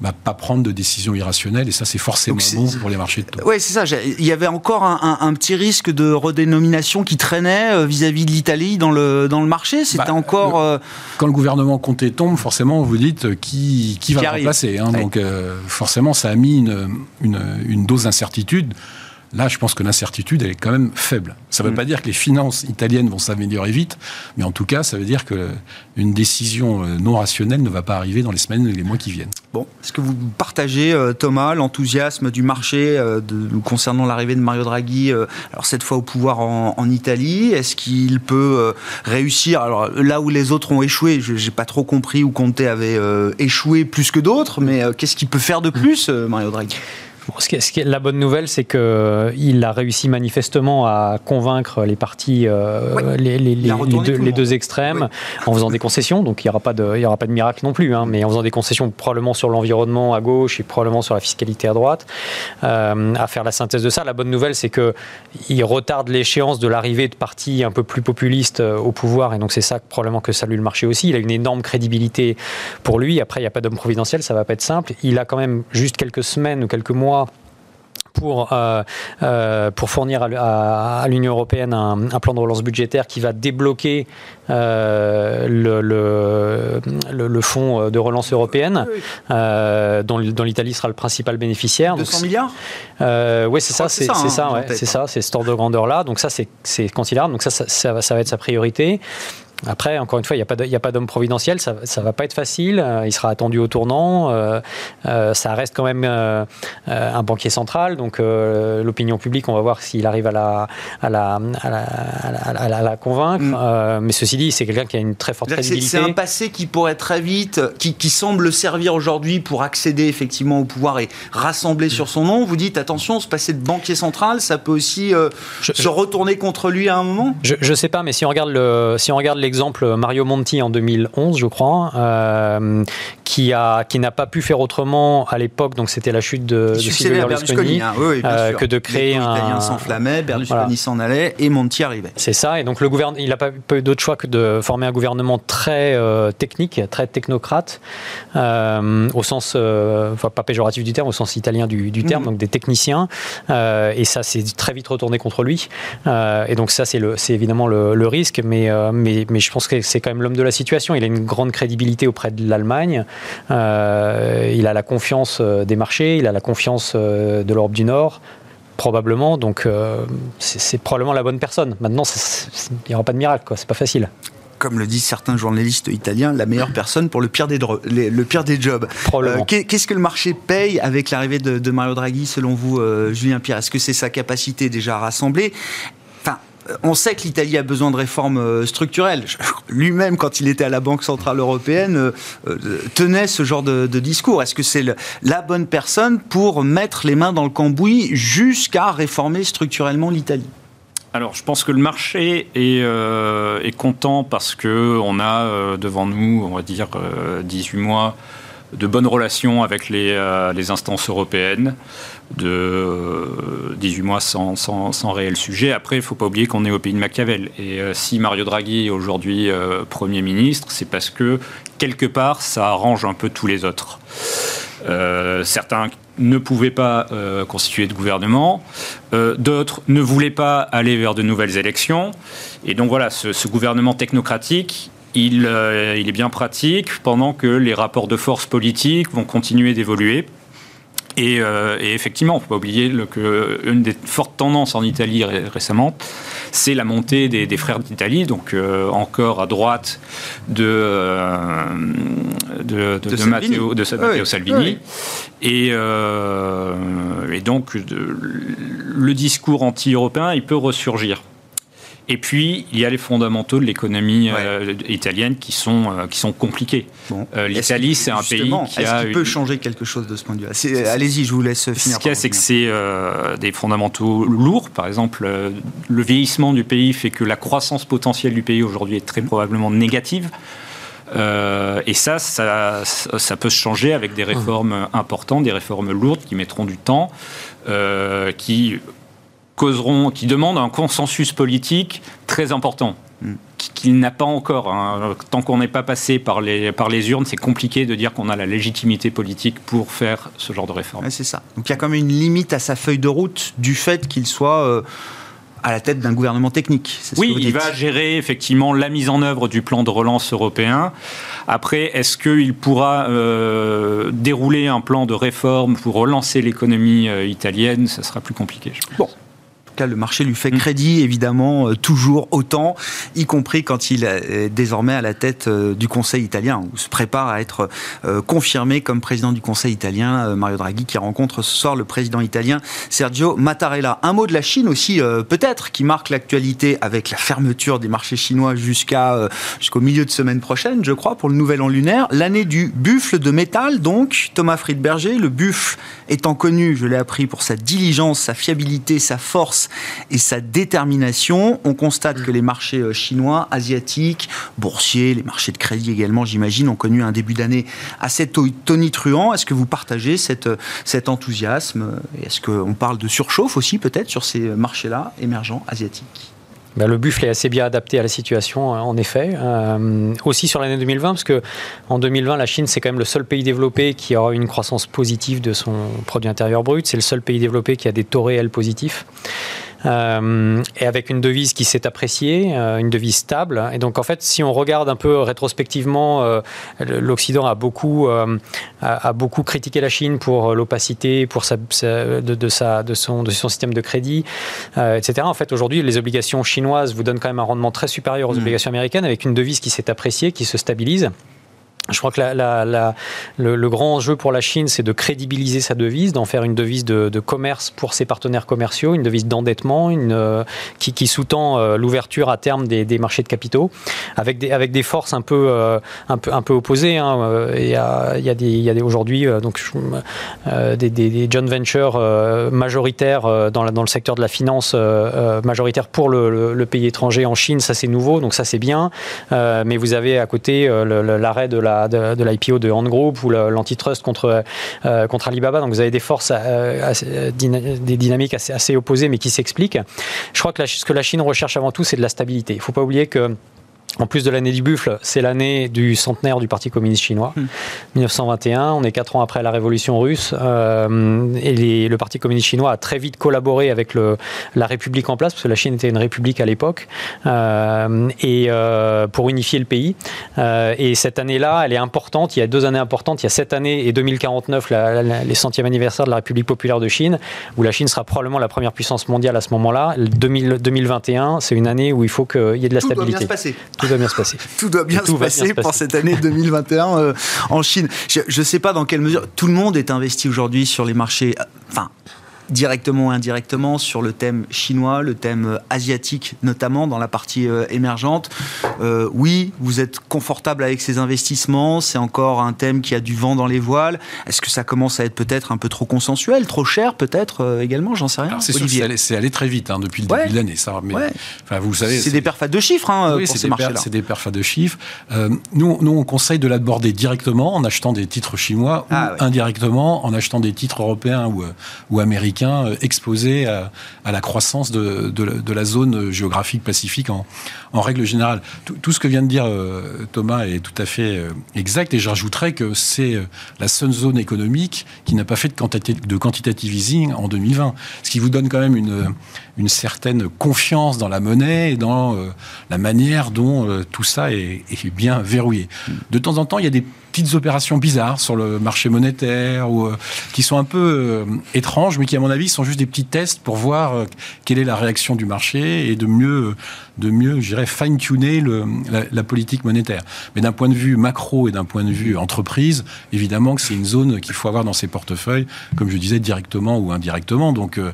bah, pas prendre de décisions irrationnelles et ça c'est forcément bon pour les marchés de taux. Oui, c'est ça. Il y avait encore un, un, un, petit risque de redénomination qui traînait vis-à-vis -vis de l'Italie dans le, dans le marché. C'était bah, encore. Le, euh... Quand le gouvernement Comté tombe, forcément, vous dites euh, qui, qui va le remplacer. Hein, ouais. Donc euh, forcément, ça a mis une, une, une dose d'incertitude. Là, je pense que l'incertitude, elle est quand même faible. Ça ne veut mmh. pas dire que les finances italiennes vont s'améliorer vite, mais en tout cas, ça veut dire qu'une décision euh, non rationnelle ne va pas arriver dans les semaines et les mois qui viennent. Bon, est-ce que vous partagez, euh, Thomas, l'enthousiasme du marché euh, de, concernant l'arrivée de Mario Draghi, alors cette fois au pouvoir en, en Italie? Est-ce qu'il peut réussir? Alors là où les autres ont échoué, je n'ai pas trop compris où Conte avait euh, échoué plus que d'autres, mais qu'est-ce qu'il peut faire de plus, Mario Draghi? Bon, ce qui est, ce qui est, la bonne nouvelle, c'est qu'il a réussi manifestement à convaincre les partis, euh, oui. les, les, les, deux, les, deux, extrêmes, oui. en faisant des concessions. Donc il n'y aura, pas de, il y aura pas de miracle non plus, hein, mais en faisant des concessions probablement sur l'environnement à gauche et probablement sur la fiscalité à droite, euh, à faire la synthèse de ça. La bonne nouvelle, c'est qu'il retarde l'échéance de l'arrivée de partis un peu plus populistes euh, au pouvoir, et donc c'est ça probablement que salue le marché aussi. Il a une énorme crédibilité pour lui. Après, il n'y a pas d'homme providentiel, ça ne va pas être simple. Il a quand même juste quelques semaines ou quelques mois pour, euh, euh, pour fournir à, à, à l'Union européenne un, un, plan de relance budgétaire qui va débloquer euh, le, le, fonds de relance européenne, dont, dont l'Italie sera le principal bénéficiaire. 200 Donc, milliards Oui, c'est ça, c'est ça, hein, ouais, c'est ça, c'est ce ordre de grandeur-là. Donc ça, c'est considérable. Donc ça, ça, ça, va, ça va être sa priorité. Après, encore une fois, il n'y a pas d'homme providentiel, ça ne va pas être facile, euh, il sera attendu au tournant, euh, euh, ça reste quand même euh, un banquier central, donc l'opinion publique, on va voir s'il arrive à la, à la, à la, à la, à la convaincre, mm. mais ceci dit, c'est quelqu'un qui a une très forte crédibilité. C'est un passé qui pourrait très vite, qui, qui semble servir aujourd'hui pour accéder effectivement au pouvoir et rassembler mm. sur son nom. Vous dites, attention, ce passé de banquier central, ça peut aussi je, se retourner contre lui à un moment? Je ne sais pas, mais si on regarde le... Si on regarde exemple Mario Monti en 2011, je crois, euh, qui a qui n'a pas pu faire autrement à l'époque, donc c'était la chute de, de Silvio Berlusconi, hein. oui, oui, euh, que de créer Les un. s'enflammait, Berlusconi voilà. s'en allait et Monti arrivait. C'est ça, et donc le gouvernement, il n'a pas, eu d'autre choix que de former un gouvernement très euh, technique, très technocrate, euh, au sens, euh, enfin pas péjoratif du terme, au sens italien du, du terme, mmh. donc des techniciens, et ça s'est très vite retourné contre lui, et donc ça c'est évidemment le, le risque, mais, mais, mais mais je pense que c'est quand même l'homme de la situation. Il a une grande crédibilité auprès de l'Allemagne. Euh, il a la confiance euh, des marchés, il a la confiance euh, de l'Europe du Nord probablement. Donc, c'est probablement la bonne personne. Maintenant, il n'y aura pas de miracle. C'est pas facile comme le disent certains journalistes italiens, la meilleure personne pour le pire des, le pire des jobs. Euh, qu'est-ce que le marché paye avec l'arrivée de, Mario Draghi, selon vous, euh, Julien Pierre? Est-ce que c'est sa capacité déjà à rassembler? On sait que l'Italie a besoin de réformes euh, structurelles. Lui-même, quand il était à la Banque Centrale Européenne, tenait ce genre de, discours. Est-ce que c'est la bonne personne pour mettre les mains dans le cambouis jusqu'à réformer structurellement l'Italie? Alors, je pense que le marché est, euh, content parce qu'on a euh, devant nous, on va dire, 18 euh, mois de bonnes relations avec les, instances européennes, de 18 mois sans, sans, réel sujet. Après, il ne faut pas oublier qu'on est au pays de Machiavel. Et si Mario Draghi est aujourd'hui Premier ministre, c'est parce que, quelque part, ça arrange un peu tous les autres. certains ne pouvaient pas euh, constituer de gouvernement, euh, d'autres ne voulaient pas aller vers de nouvelles élections. Et donc voilà, ce, gouvernement technocratique, il, euh, il, est bien pratique pendant que les rapports de force politiques vont continuer d'évoluer. Et, effectivement, il ne faut pas oublier qu'une des fortes tendances en Italie récemment, c'est la montée des, frères d'Italie, donc encore à droite de, de, de, Matteo, Salvini. Euh, et, donc, le discours anti-européen, il peut ressurgir. Et puis, il y a les fondamentaux de l'économie euh, italienne qui sont, euh, qui sont compliqués. L'Italie, c'est un pays qui a. peut changer quelque chose de ce point de vue Allez-y, je vous laisse finir. Ce qu'il y a, c'est que c'est des fondamentaux lourds. Par exemple, le vieillissement du pays fait que la croissance potentielle du pays aujourd'hui est très probablement négative. Euh, et ça, ça, ça, peut se changer avec des réformes importantes, des réformes lourdes qui mettront du temps, euh, qui causeront, qui demandent un consensus politique très important mm. qu'il n'a pas encore. Hein. Tant qu'on n'est pas passé par les, par les urnes, c'est compliqué de dire qu'on a la légitimité politique pour faire ce genre de réforme. c'est ça. Donc il y a quand même une limite à sa feuille de route du fait qu'il soit... Euh, à la tête d'un gouvernement technique. Oui, il va gérer effectivement la mise en œuvre du plan de relance européen. Après, est-ce qu'il pourra euh, dérouler un plan de réforme pour relancer l'économie euh, italienne? Ça sera plus compliqué. Je pense. Bon, le marché lui fait mm. crédit, évidemment, euh, toujours autant, y compris quand il est désormais à la tête euh, du Conseil italien, ou se prépare à être euh, confirmé comme président du Conseil italien, Mario Draghi, qui rencontre ce soir le président italien Sergio Mattarella. Un mot de la Chine aussi, peut-être, qui marque l'actualité avec la fermeture des marchés chinois jusqu'à jusqu'au milieu de semaine prochaine, je crois, pour le nouvel an lunaire. L'année du buffle de métal, donc, Thomas Friedberger, le buffle étant connu, je l'ai appris, pour sa diligence, sa fiabilité, sa force et sa détermination. On constate que les marchés euh, chinois, asiatiques, boursiers, les marchés de crédit également, j'imagine, ont connu un début d'année assez tonitruant. Est-ce que vous partagez euh, cet enthousiasme? Est-ce qu'on parle de surchauffe aussi peut-être sur ces marchés-là émergents asiatiques? Ben, le buffle est assez bien adapté à la situation, en effet. Euh, aussi sur l'année 2020, parce que en 2020, la Chine, c'est quand même le seul pays développé qui aura une croissance positive de son produit intérieur brut. C'est le seul pays développé qui a des taux réels positifs. Euh, et avec une devise qui s'est appréciée, euh, une devise stable. Et donc en fait, si on regarde un peu rétrospectivement, euh, l'Occident a beaucoup, a, beaucoup critiqué la Chine pour l'opacité, pour sa, de, de, sa, de, son, de son système de crédit, etc. En fait, aujourd'hui, les obligations chinoises vous donnent quand même un rendement très supérieur aux mmh. obligations américaines, avec une devise qui s'est appréciée, qui se stabilise. Je crois que le, grand enjeu pour la Chine, c'est de crédibiliser sa devise, d'en faire une devise de, commerce pour ses partenaires commerciaux, une devise d'endettement, une qui, sous-tend euh, l'ouverture à terme des, marchés de capitaux, avec des, forces un peu, euh, opposées. Hein. Euh, il y a, aujourd'hui des, joint ventures majoritaires dans, dans le secteur de la finance majoritaire pour le, pays étranger en Chine. Ça c'est nouveau, donc ça c'est bien. mais vous avez à côté l'arrêt de la de, l'IPO de Ant Group ou l'antitrust contre, euh, contre Alibaba. Donc vous avez des forces, euh, des dynamiques assez, assez, opposées mais qui s'expliquent. Je crois que ce que la Chine recherche avant tout, c'est de la stabilité. Il ne faut pas oublier que en plus de l'année du buffle, c'est l'année du centenaire du Parti communiste chinois, 1921. Hmm. On est quatre ans après la révolution russe. Euh, et le Parti communiste chinois a très vite collaboré avec le, la République en place, parce que la Chine était une république à l'époque, euh, et euh, pour unifier le pays. et cette année-là, elle est importante. Il y a deux années importantes. Il y a cette année et 2049, les centièmes anniversaires de la République populaire de Chine, où la Chine sera probablement la première puissance mondiale à ce moment-là. 2021, c'est une année où il faut qu'il y ait de la stabilité tout doit bien se passer. Tout doit bien, se, passer pour cette année 2021 euh, en Chine. Je ne sais pas dans quelle mesure tout le monde est investi aujourd'hui sur les marchés. Euh, enfin, directement ou indirectement sur le thème chinois, le thème euh, asiatique notamment dans la partie euh, émergente. Euh, oui, vous êtes confortable avec ces investissements, c'est encore un thème qui a du vent dans les voiles. Est-ce que ça commence à être peut-être un peu trop consensuel, trop cher peut-être également? J'en sais rien. C'est sûr, c'est allé, très vite hein, depuis le début de l'année. Ça, mais, vous savez, c'est des perfats de chiffres hein, oui, pour ces marchés-là. C'est des perfats de chiffres. nous, nous, on conseille de l'aborder directement en achetant des titres chinois ou ah, indirectement en achetant des titres européens ou, ou américains euh, exposé à, la croissance de, la zone géographique pacifique en, règle générale. Tout, ce que vient de dire euh, Thomas est tout à fait euh, exact et j'ajouterais que c'est la seule zone économique qui n'a pas fait de, quantitative easing en 2020, ce qui vous donne quand même une, certaine confiance dans la monnaie et dans la manière dont tout ça est, est, bien verrouillé. De temps en temps, il y a des petites opérations bizarres sur le marché monétaire ou qui sont un peu étranges, mais qui, à mon avis, sont juste des petits tests pour voir euh, quelle est la réaction du marché et de mieux, de mieux, je dirais, fine-tuner la, la, politique monétaire. Mais d'un point de vue macro et d'un point de vue entreprise, évidemment que c'est une zone qu'il faut avoir dans ses portefeuilles, comme je disais, directement ou indirectement. Donc, euh, euh,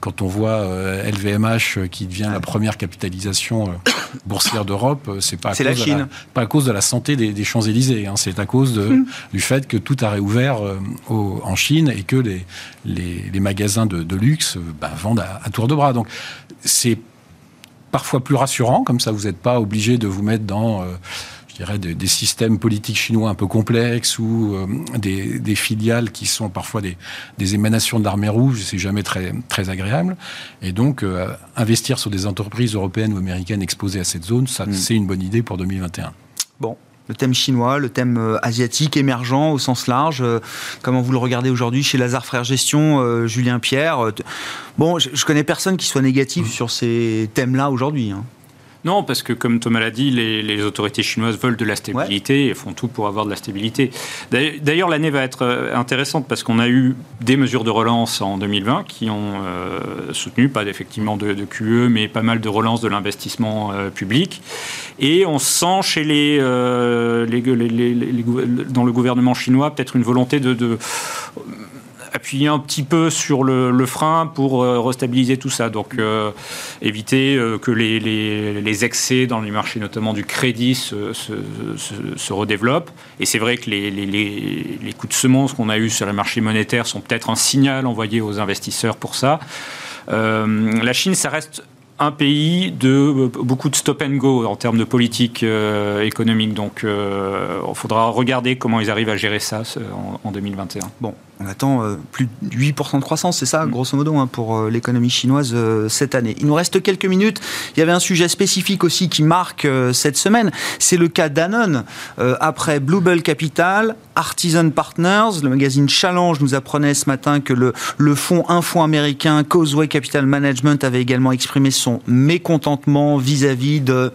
quand on voit LVMH qui devient la première capitalisation boursière d'Europe, c'est pas, à cause De la, pas à cause de la santé des, Champs-Élysées, hein. c'est à cause de, hmm. du fait que tout a réouvert en Chine et que les, les, les magasins de, luxe euh, bah, vendent à, tour de bras. Donc c'est parfois plus rassurant, comme ça vous n'êtes pas obligé de vous mettre dans... Euh, dirais, des, systèmes politiques chinois un peu complexes ou euh, des, filiales qui sont parfois des, émanations de l'armée rouge, c'est jamais très, très agréable. Et donc, investir sur des entreprises européennes ou américaines exposées à cette zone, ça, mm. c'est une bonne idée pour 2021. Bon, le thème chinois, le thème euh, asiatique, émergent au sens large. Euh, comment vous le regardez aujourd'hui chez Lazare Frères Gestion, euh, Julien Pierre Bon, je, connais personne qui soit négatif mmh. sur ces thèmes-là aujourd'hui. Hein. Non, parce que comme Thomas l'a dit, les, autorités chinoises veulent de la stabilité et font tout pour avoir de la stabilité. D'ailleurs, l'année va être euh, intéressante parce qu'on a eu des mesures de relance en 2020 qui ont euh, soutenu, pas effectivement de, QE, mais pas mal de relance de l'investissement euh, public. Et on sent chez les, dans le gouvernement chinois peut-être une volonté de appuyer un petit peu sur le, frein pour euh, restabiliser tout ça. Donc euh, éviter euh, que les, excès dans les marchés, notamment du crédit, se, redéveloppent. Et c'est vrai que les, les, coups de semonce qu'on a eus sur les marchés monétaires sont peut-être un signal envoyé aux investisseurs pour ça. la Chine, ça reste un pays de beaucoup de stop and go en termes de politique économique. Donc, il faudra regarder comment ils arrivent à gérer ça en, en 2021. Bon, on attend euh, plus de 8% de croissance, c'est ça, mm. grosso modo, hein, pour euh, l'économie chinoise euh, cette année. Il nous reste quelques minutes. Il y avait un sujet spécifique aussi qui marque cette semaine. C'est le cas Danone. après Bluebell Capital, Artisan Partners, le magazine Challenge nous apprenait ce matin que le, le fonds, un fonds américain, Causeway Capital Management, avait également exprimé son mécontentement vis-à-vis de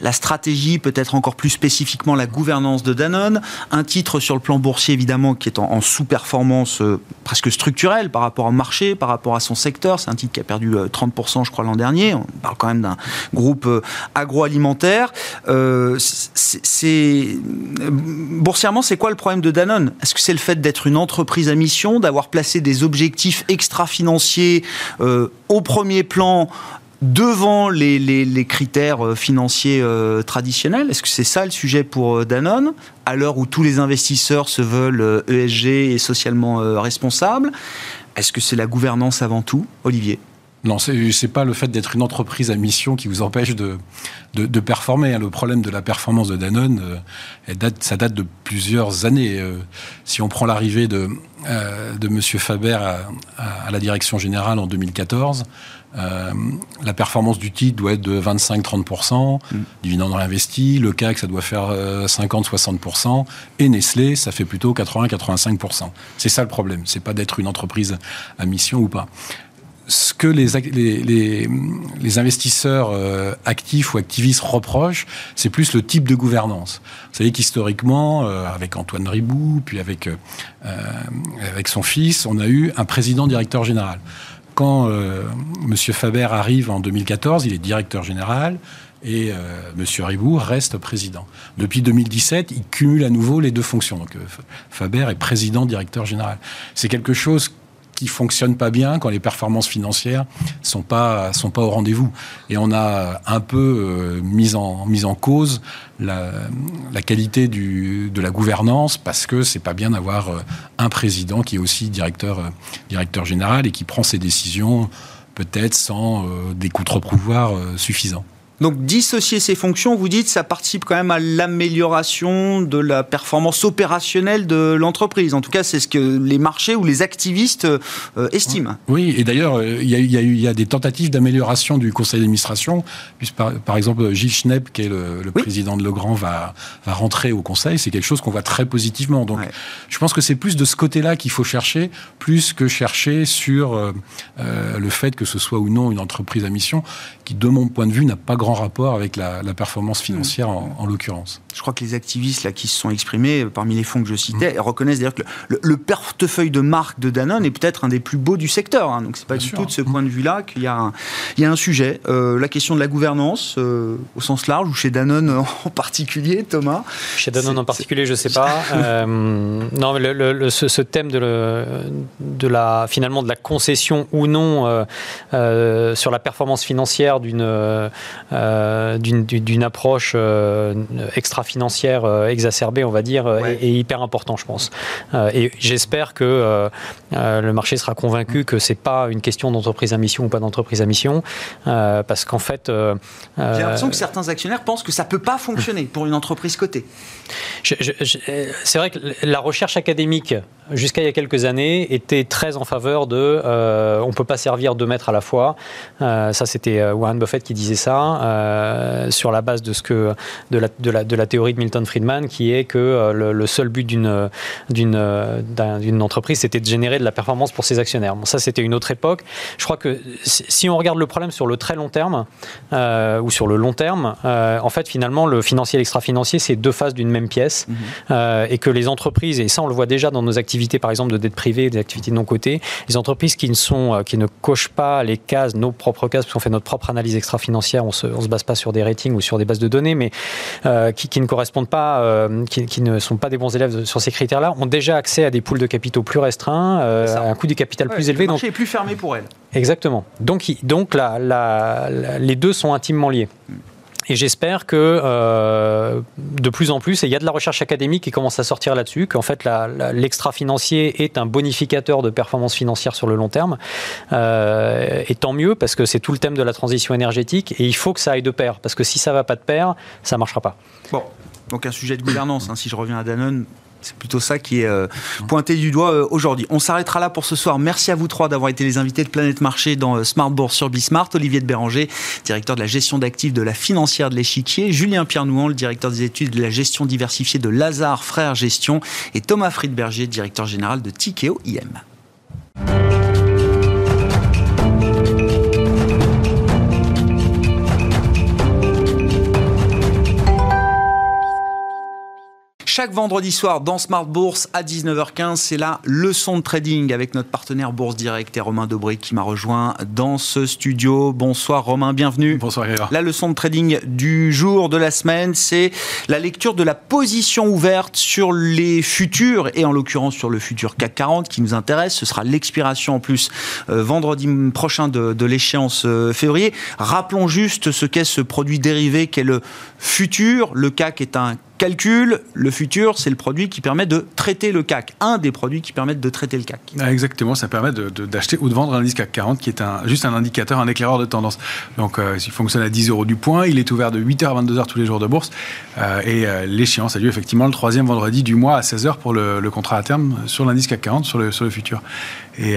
la stratégie, peut-être encore plus spécifiquement la gouvernance de Danone. Un titre sur le plan boursier, évidemment, qui est en sous-performance euh, presque structurelle par rapport au marché, par rapport à son secteur. C'est un titre qui a perdu 30%, euh, je crois, l'an dernier. On parle quand même d'un groupe euh, agroalimentaire. boursièrement, c'est quoi le problème de Danone? Est-ce que c'est le fait d'être une entreprise à mission, d'avoir placé des objectifs extra-financiers au premier plan devant les, critères euh, financiers euh, traditionnels Est-ce que c'est ça le sujet pour euh, Danone, à l'heure où tous les investisseurs se veulent ESG et socialement responsables Est-ce que c'est la gouvernance avant tout, Olivier? Non, c'est pas le fait d'être une entreprise à mission qui vous empêche de, de, performer. Hein. Le problème de la performance de Danone, ça date de plusieurs années. Si on prend l'arrivée de, de M. Faber à, la direction générale en 2014, la performance du titre doit être de 25-30%, mm. dividende réinvesti, le CAC, ça doit faire 50-60%, et Nestlé, ça fait plutôt 80-85%. C'est ça le problème, c'est pas d'être une entreprise à mission ou pas ce que les, les, les, investisseurs euh, actifs ou activistes reprochent, c'est plus le type de gouvernance. Vous savez qu'historiquement, euh, avec Antoine Ribou, puis avec, euh, avec son fils, on a eu un président directeur général. Quand M. Faber arrive en 2014, il est directeur général et M. Ribou reste président. Depuis 2017, il cumule à nouveau les deux fonctions. Donc Faber est président directeur général. C'est quelque chose qui fonctionne pas bien quand les performances financières sont pas sont pas au rendez-vous. Et on a un peu euh, mis en en cause la, la qualité du, de la gouvernance parce que c'est pas bien d'avoir euh, un président qui est aussi directeur euh, directeur général et qui prend ses décisions peut-être sans des contre-pouvoirs suffisants. Donc dissocier ces fonctions, vous dites, ça participe quand même à l'amélioration de la performance opérationnelle de l'entreprise. En tout cas, c'est ce que les marchés ou les activistes euh, estiment. Oui, et d'ailleurs, euh, il y, y, a des tentatives d'amélioration du conseil d'administration. Par, par, exemple, Gilles Schnepp, qui est le, président de Legrand, va, va rentrer au conseil. C'est quelque chose qu'on voit très positivement. Donc, je pense que c'est plus de ce côté-là qu'il faut chercher, plus que chercher sur euh, le fait que ce soit ou non une entreprise à mission, qui, de mon point de vue, n'a pas grand rapport avec la, performance financière en, l'occurrence. Je crois que les activistes là, qui se sont exprimés, parmi les fonds que je citais, mmh. reconnaissent d'ailleurs que le, portefeuille de marque de Danone est peut-être un des plus beaux du secteur. Hein. donc c'est pas du tout de ce point de vue-là qu'il y, a un, il y a un sujet. Euh, la question de la gouvernance euh, au sens large ou chez Danone en particulier, Thomas Chez Danone en particulier, je sais pas. Euh, non, mais le, ce, thème de, de, la finalement de la concession ou non sur la performance financière d'une euh, d'une approche euh, extra-financière euh, exacerbée, on va dire, est, hyper important, je pense. et j'espère que le marché sera convaincu que c'est pas une question d'entreprise à mission ou pas d'entreprise à mission, parce qu'en fait... J'ai l'impression que certains actionnaires pensent que ça peut pas fonctionner pour une entreprise cotée. C'est vrai que la recherche académique, jusqu'à il y a quelques années, était très en faveur de on ne peut pas servir deux maîtres à la fois. ça, c'était Warren Buffett qui disait ça. Euh, sur la base de, ce que, de, la, de, la, de la théorie de Milton Friedman, qui est que euh, le, seul but d'une, d'une, d'une entreprise, c'était de générer de la performance pour ses actionnaires. Bon, ça, c'était une autre époque. Je crois que si on regarde le problème sur le très long terme, euh, ou sur le long terme, en fait, finalement, le financier et l'extra-financier, c'est deux faces d'une même pièce, mhm. et que les entreprises, et ça, on le voit déjà dans nos activités, par exemple, de dette privée, des activités non cotées, les entreprises qui ne, sont, qui ne cochent pas les cases, nos propres cases, parce qu'on fait notre propre analyse extra-financière, on se, on se base pas sur des ratings ou sur des bases de données, mais euh, qui, ne correspondent pas, euh, qui, ne sont pas des bons élèves sur ces critères-là, ont déjà accès à des poules de capitaux plus restreints, euh, à un coût du capital plus élevé. Le marché est plus fermé pour elles. Exactement. Donc, donc les deux sont intimement liés. Et j'espère que euh, de plus en plus, et il y a de la recherche académique qui commence à sortir là-dessus, qu'en fait l'extra-financier est un bonificateur de performance financière sur le long terme. Euh, et tant mieux, parce que c'est tout le thème de la transition énergétique, et il faut que ça aille de pair, parce que si ça ne va pas de pair, ça ne marchera pas. Bon, donc un sujet de gouvernance, hein, si je reviens à Danone, c'est plutôt ça qui est euh, pointé du doigt euh, aujourd'hui. On s'arrêtera là pour ce soir. Merci à vous trois d'avoir été les invités de Planète Marché dans euh, Smart sur Bismart. Olivier de Béranger, directeur de la gestion d'actifs de la financière de l'échiquier. Julien Pierre-Nouan, le directeur des études de la gestion diversifiée de Lazare Frères Gestion. Et Thomas Friedberger, directeur général de Tikeo IM. Chaque vendredi soir dans Smart Bourse à 19h15, c'est la leçon de trading avec notre partenaire Bourse Direct et Romain Dobré qui m'a rejoint dans ce studio. Bonsoir Romain, bienvenue. Bonsoir Grégoire. La leçon de trading du jour de la semaine, c'est la lecture de la position ouverte sur les futurs et en l'occurrence sur le futur CAC 40 qui nous intéresse. Ce sera l'expiration en plus euh, vendredi prochain de, de l'échéance euh, février. Rappelons juste ce qu'est ce produit dérivé qu'est le futur. Le CAC est un calcul, le futur, c'est le produit qui permet de traiter le CAC. Un des produits qui permettent de traiter le CAC. Ah, exactement, ça permet d'acheter ou de vendre un indice CAC 40 qui est un, juste un indicateur, un éclaireur de tendance. Donc euh, il fonctionne à 10 euros du point, il est ouvert de 8h à 22h tous les jours de bourse. Euh, et euh, l'échéance a lieu effectivement le troisième vendredi du mois à 16h pour le, contrat à terme sur l'indice CAC 40, sur le, sur le futur. Et,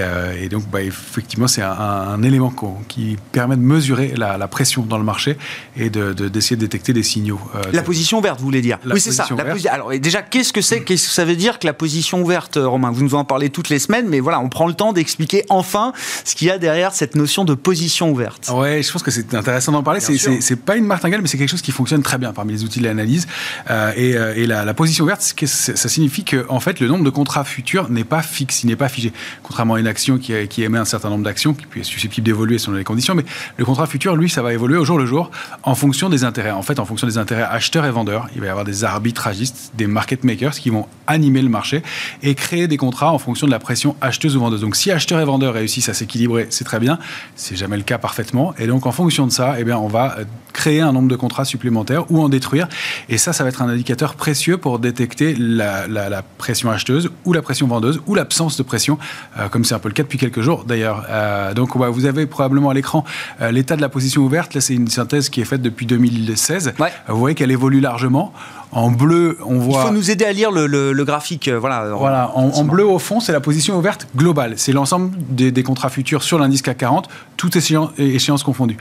donc bah, effectivement, c'est un, élément qui permet de mesurer la, pression dans le marché et d'essayer de, de, détecter des signaux. la position ouverte, vous voulez dire oui, c'est ça. Alors, déjà, qu'est-ce que c'est Qu'est-ce que ça veut dire que la position ouverte, euh, Romain? Vous nous en parlez toutes les semaines, mais voilà, on prend le temps d'expliquer enfin ce qu'il y a derrière cette notion de position ouverte. Ouais, je pense que c'est intéressant d'en parler. C'est pas une martingale, mais c'est quelque chose qui fonctionne très bien parmi les outils de l'analyse. Euh, et, euh, et la, position ouverte, ça signifie que en fait, le nombre de contrats futurs n'est pas fixe, il n'est pas figé. Contrairement à une action qui, qui émet un certain nombre d'actions, qui est susceptible d'évoluer selon les conditions, mais le contrat futur, lui, ça va évoluer au jour le jour en fonction des intérêts. En fait, en fonction des intérêts acheteurs et vendeurs, il va y avoir des arbitragistes, des market makers qui vont animer le marché et créer des contrats en fonction de la pression acheteuse ou vendeuse. Donc si acheteur et vendeur réussissent à s'équilibrer, c'est très bien. C'est jamais le cas parfaitement. Et donc en fonction de ça, eh bien, on va euh, créer un nombre de contrats supplémentaires ou en détruire. Et ça, ça va être un indicateur précieux pour détecter la, pression acheteuse ou la pression vendeuse ou l'absence de pression, euh, comme c'est un peu le cas depuis quelques jours d'ailleurs. Euh, donc vous avez probablement à l'écran l'état de la position ouverte. Là, c'est une synthèse qui est faite depuis 2016. Vous voyez qu'elle évolue largement. En bleu, on voit. Il faut nous aider à lire le, graphique. Euh, voilà. Voilà. En, bleu au fond, c'est la position ouverte globale. C'est l'ensemble des, contrats futurs sur l'indice CAC 40, toutes échéances échéance confondues.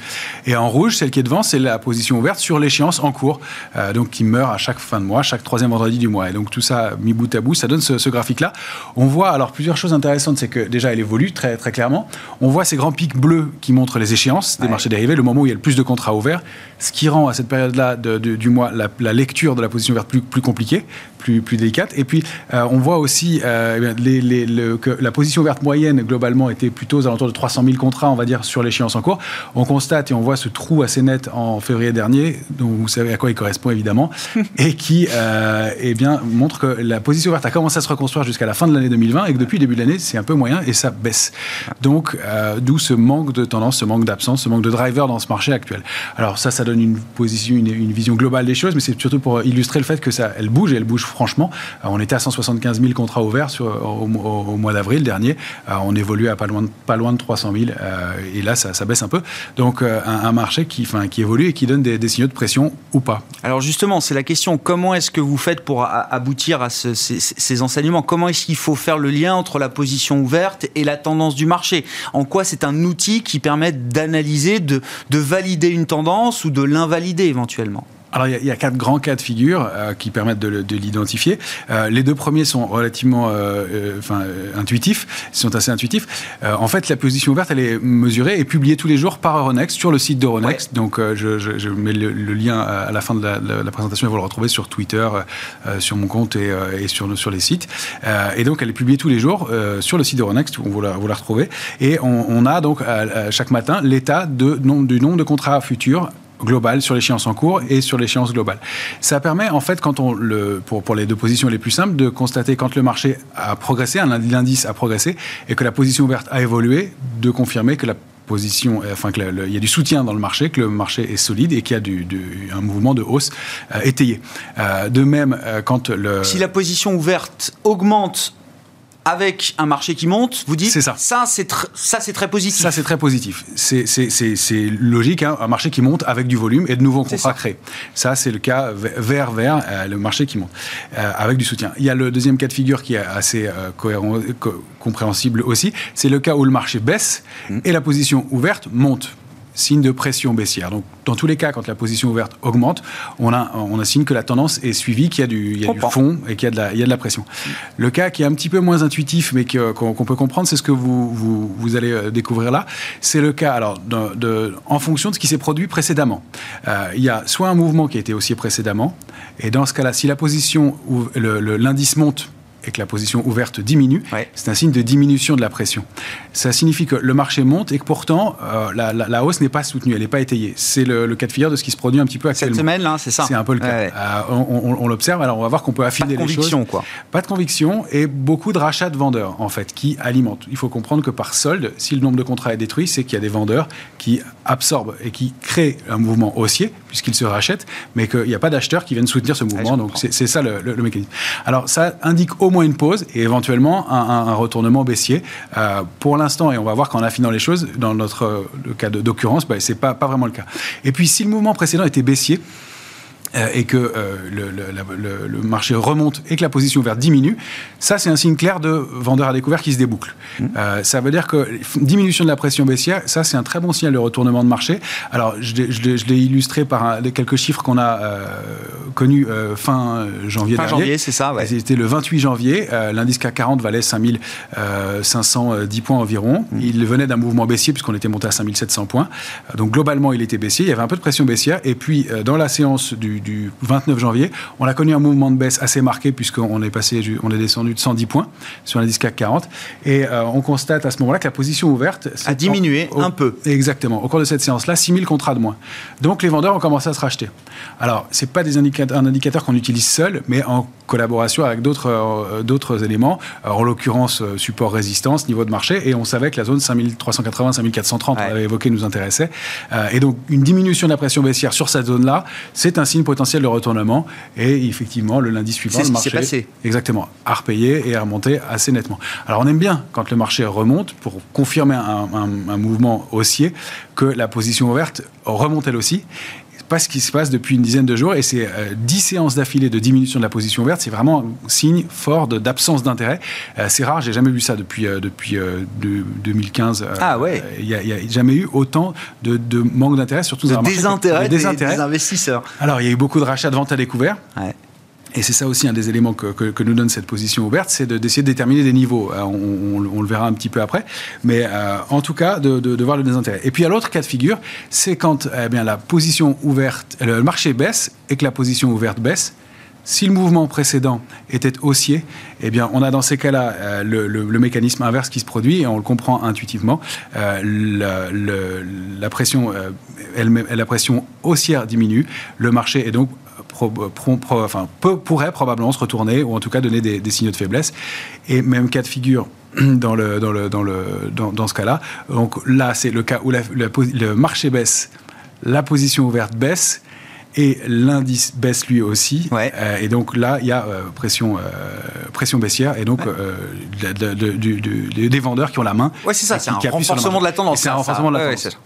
Et en rouge, celle qui est devant, c'est la position ouverte sur l'échéance en cours, euh, donc qui meurt à chaque fin de mois, chaque troisième vendredi du mois. Et donc tout ça mis bout à bout, ça donne ce, graphique-là. On voit alors plusieurs choses intéressantes, c'est que déjà elle évolue très très clairement. On voit ces grands pics bleus qui montrent les échéances des marchés dérivés, le moment où il y a le plus de contrats ouverts, ce qui rend à cette période-là du mois la, lecture de la position plus, plus compliquée plus, plus délicate. Et puis, euh, on voit aussi euh, les, que la position verte moyenne, globalement, était plutôt aux alentours de 300 000 contrats, on va dire, sur l'échéance en cours. On constate et on voit ce trou assez net en février dernier, dont vous savez à quoi il correspond, évidemment, et qui euh, eh bien, montre que la position verte a commencé à se reconstruire jusqu'à la fin de l'année 2020 et que depuis le début de l'année, c'est un peu moyen et ça baisse. Donc, d'où ce manque de tendance, ce manque d'absence, ce manque de driver dans ce marché actuel. Alors ça, ça donne une position, une, une vision globale des choses, mais c'est surtout pour illustrer le fait que ça, elle bouge et elle bouge franchement. Euh, on était à 175 000 contrats ouverts sur, au, mois d'avril dernier. Euh, on évolue à pas loin de, pas loin de 300 000. Euh, et là, ça, baisse un peu. Donc, un, marché qui évolue et qui donne des, signaux de pression ou pas. Alors, justement, c'est la question. Comment est-ce que vous faites pour aboutir à ces, enseignements? Comment est-ce qu'il faut faire le lien entre la position ouverte et la tendance du marché? En quoi c'est un outil qui permet d'analyser, de valider une tendance ou de l'invalider éventuellement? Alors, il y, a quatre grands cas de figure euh, qui permettent de, l'identifier. Euh, les deux premiers sont relativement euh, enfin, intuitifs, ils sont assez intuitifs. en fait, la position ouverte, elle est mesurée et publiée tous les jours par Euronext sur le site d'Euronext. Donc, je, mets le, lien à la fin de la, présentation et vous le retrouvez sur Twitter, sur mon compte et, sur, sur les sites. et donc, elle est publiée tous les jours sur le site d'Euronext, vous la, vous la retrouvez. Et on, a donc chaque matin l'état de, du nombre de contrats futurs globale sur l'échéance en cours et sur l'échéance globale. Ça permet en fait, quand on le, pour, les deux positions les plus simples, de constater quand le marché a progressé, l'indice a progressé et que la position ouverte a évolué, de confirmer que la position, enfin qu'il y a du soutien dans le marché, que le marché est solide et qu'il y a un mouvement de hausse euh, étayé. Euh, de même, euh, quand le... Si la position ouverte augmente avec un marché qui monte, vous dites ça. Ça, c'est très positif. Ça, c'est très positif. C'est logique, hein, un marché qui monte avec du volume et de nouveaux contrats créés. Ça, c'est le cas vers vers euh, le marché qui monte euh, avec du soutien. Il y a le deuxième cas de figure qui est assez euh, cohérent, compréhensible aussi. C'est le cas où le marché baisse mmh. et la position ouverte monte signe de pression baissière. Donc, dans tous les cas, quand la position ouverte augmente, on a, on a signe que la tendance est suivie, qu'il y a du, y a du fond et qu'il y, a de la, il y a de la pression. Le cas qui est un petit peu moins intuitif, mais qu'on peut comprendre, c'est ce que vous, vous, vous, allez euh, découvrir là. C'est le cas, alors, de, de, en fonction de ce qui s'est produit précédemment. Euh, il y a soit un mouvement qui a été haussier précédemment, et dans ce cas-là, si la position, l'indice monte et que la position ouverte diminue, c'est un signe de diminution de la pression. Ça signifie que le marché monte et que pourtant euh, la, hausse n'est pas soutenue, elle n'est pas étayée. C'est le, cas de figure de ce qui se produit un petit peu actuellement. Cette semaine, là, c'est ça C'est un peu le cas. Euh, on, l'observe, alors on va voir qu'on peut affiner pas de conviction, Quoi. Pas de conviction et beaucoup de rachats de vendeurs, en fait, qui alimentent. Il faut comprendre que par solde, si le nombre de contrats est détruit, c'est qu'il y a des vendeurs qui absorbent et qui créent un mouvement haussier, puisqu'ils se rachètent, mais qu'il n'y a pas d'acheteurs qui viennent soutenir ce mouvement. donc c'est ça le, mécanisme. Alors ça indique au moins une pause et éventuellement un, retournement baissier. Euh, pour l'instant, et on va voir qu'en affinant les choses, dans notre le cas d'occurrence, bah, ce n'est pas, pas vraiment le cas. Et puis si le mouvement précédent était baissier, euh, et que euh, le, marché remonte et que la position ouverte diminue, ça c'est un signe clair de vendeur à découvert qui se déboucle. Mmh. Euh, ça veut dire que diminution de la pression baissière, ça c'est un très bon signal de retournement de marché. Alors je l'ai illustré par quelques chiffres qu'on a connus fin janvier fin janvier, c'est ça. Ouais. C'était le 28 janvier. L'indice CAC 40 valait 5510 points environ. Mmh. Il venait d'un mouvement baissier puisqu'on était monté à 5700 points. Donc globalement, il était baissier. Il y avait un peu de pression baissière. Et puis dans la séance du, du 29 janvier. On a connu un mouvement de baisse assez marqué puisqu'on est passé, on est descendu de 110 points sur l'indice CAC 40. Et euh, on constate à ce moment-là que la position ouverte a diminué un peu. Exactement. Au cours de cette séance-là, 6000 contrats de moins. Donc les vendeurs ont commencé à se racheter. Alors, c'est pas des indicateurs, un indicateur qu'on utilise seul, mais en collaboration avec d'autres euh, d'autres éléments, en l'occurrence euh, support résistance, niveau de marché, et on savait que la zone 5380, 5430, on avait évoqué, nous intéressait. et donc, une diminution de la pression baissière sur cette zone-là, c'est un signe potentiel de retournement. Et effectivement, le lundi suivant, le marché passé. exactement a repayé et a remonté assez nettement. Alors on aime bien quand le marché remonte pour confirmer un, mouvement haussier que la position ouverte remonte elle aussi pas ce qui se passe depuis une dizaine de jours et c'est 10 euh, séances d'affilée de diminution de la position ouverte, c'est vraiment un signe fort d'absence d'intérêt. Euh, c'est rare, j'ai jamais vu ça depuis, euh, depuis 2015. ah ouais Il n'y a, jamais eu autant de, manque d'intérêt, surtout dans un désintérêt, des, des, investisseurs. Alors il y a eu beaucoup de rachats de vente à découvert. Ouais. Et c'est ça aussi un des éléments que, nous donne cette position ouverte, c'est d'essayer de, déterminer des niveaux. Euh, on, le verra un petit peu après, mais euh, en tout cas de, voir le désintérêt. Et puis à l'autre cas de figure, c'est quand eh la position ouverte, le marché baisse et que la position ouverte baisse. Si le mouvement précédent était haussier, eh bien, on a dans ces cas-là euh, le, mécanisme inverse qui se produit et on le comprend intuitivement. la, la, pression, la pression haussière diminue, le marché est donc enfin, pourrait probablement se retourner ou en tout cas donner des, signaux de faiblesse. Et même cas de figure dans, le, dans, le, dans, le, dans, ce cas-là. Donc là, c'est le cas où le marché baisse, la position ouverte baisse et l'indice baisse lui aussi. Euh, et donc là, il y a euh, pression, euh, pression baissière et donc des vendeurs qui ont la main. Oui, c'est ça, c'est un renforcement de la tendance. C'est un renforcement de la tendance.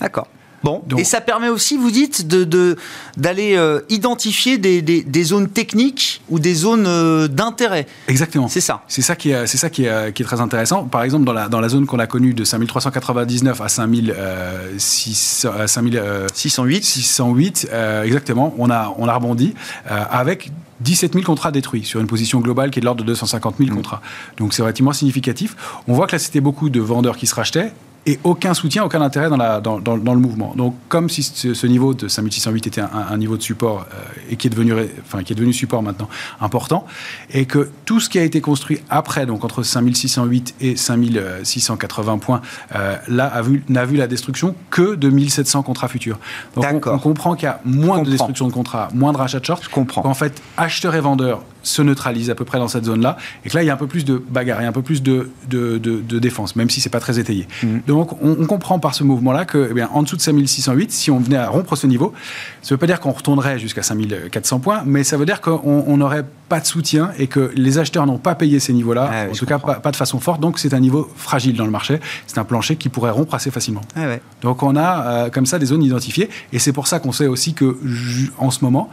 D'accord. Bon, et ça permet aussi, vous dites, de, d'aller euh, identifier des, des, zones techniques ou des zones euh, d'intérêt. Exactement. C'est ça. C'est ça qui est, c'est ça qui est, qui est, très intéressant. Par exemple, dans la, dans la zone qu'on a connue de 5399 à 5608, 608, euh, exactement, on a, on a rebondi avec 17 000 contrats détruits sur une position globale qui est de l'ordre de 250 000 mmh. contrats. Donc c'est relativement significatif. On voit que là, c'était beaucoup de vendeurs qui se rachetaient et aucun soutien, aucun intérêt dans, la, dans, dans, le mouvement. Donc, comme si ce, niveau de 5608 était un, niveau de support euh, et qui est, devenu, enfin, qui est devenu support maintenant important, et que tout ce qui a été construit après, donc entre 5608 et 5680 points, euh, là, n'a vu, vu la destruction que de 1700 contrats futurs. Donc, on, on, comprend qu'il y a moins de destruction de contrats, moins de rachats de short. Je comprends. En fait, acheteurs et vendeurs se neutralisent à peu près dans cette zone-là, et que là, il y a un peu plus de bagarre, il y a un peu plus de, de, de, défense, même si c'est pas très étayé. Mmh donc on, comprend par ce mouvement-là que, eh bien, en dessous de 5608, si on venait à rompre ce niveau, ça ne veut pas dire qu'on retournerait jusqu'à 5400 points, mais ça veut dire qu'on n'aurait pas de soutien et que les acheteurs n'ont pas payé ces niveaux-là, ah en tout cas pas, de façon forte. Donc c'est un niveau fragile dans le marché. C'est un plancher qui pourrait rompre assez facilement. Ah donc on a euh, comme ça des zones identifiées, et c'est pour ça qu'on sait aussi que en ce moment,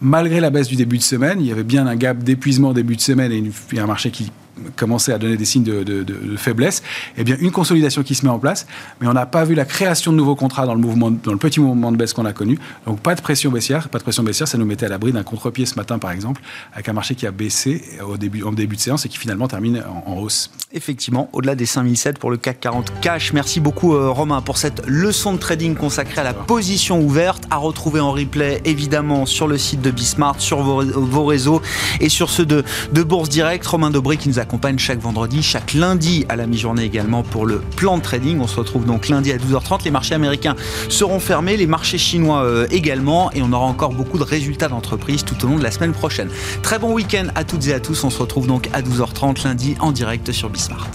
malgré la baisse du début de semaine, il y avait bien un gap d'épuisement début de semaine et, un marché qui commençait à donner des signes de, faiblesse, eh bien une consolidation qui se met en place, mais on n'a pas vu la création de nouveaux contrats dans le mouvement, dans le petit mouvement de baisse qu'on a connu. Donc pas de pression baissière, pas de pression baissière, ça nous mettait à l'abri d'un contre-pied ce matin par exemple, avec un marché qui a baissé au début, en début de séance et qui finalement termine en, hausse. Effectivement, au-delà des 5007 pour le CAC 40 cash. Merci beaucoup euh, Romain pour cette leçon de trading consacrée à la position ouverte, à retrouver en replay évidemment sur le site de Bismart, sur vos, réseaux et sur ceux de, de Bourse Direct. Romain Dobré qui nous chaque vendredi, chaque lundi à la mi-journée également pour le plan de trading. On se retrouve donc lundi à 12h30. Les marchés américains seront fermés, les marchés chinois euh, également et on aura encore beaucoup de résultats d'entreprise tout au long de la semaine prochaine. Très bon week-end à toutes et à tous. On se retrouve donc à 12h30 lundi en direct sur Bismart.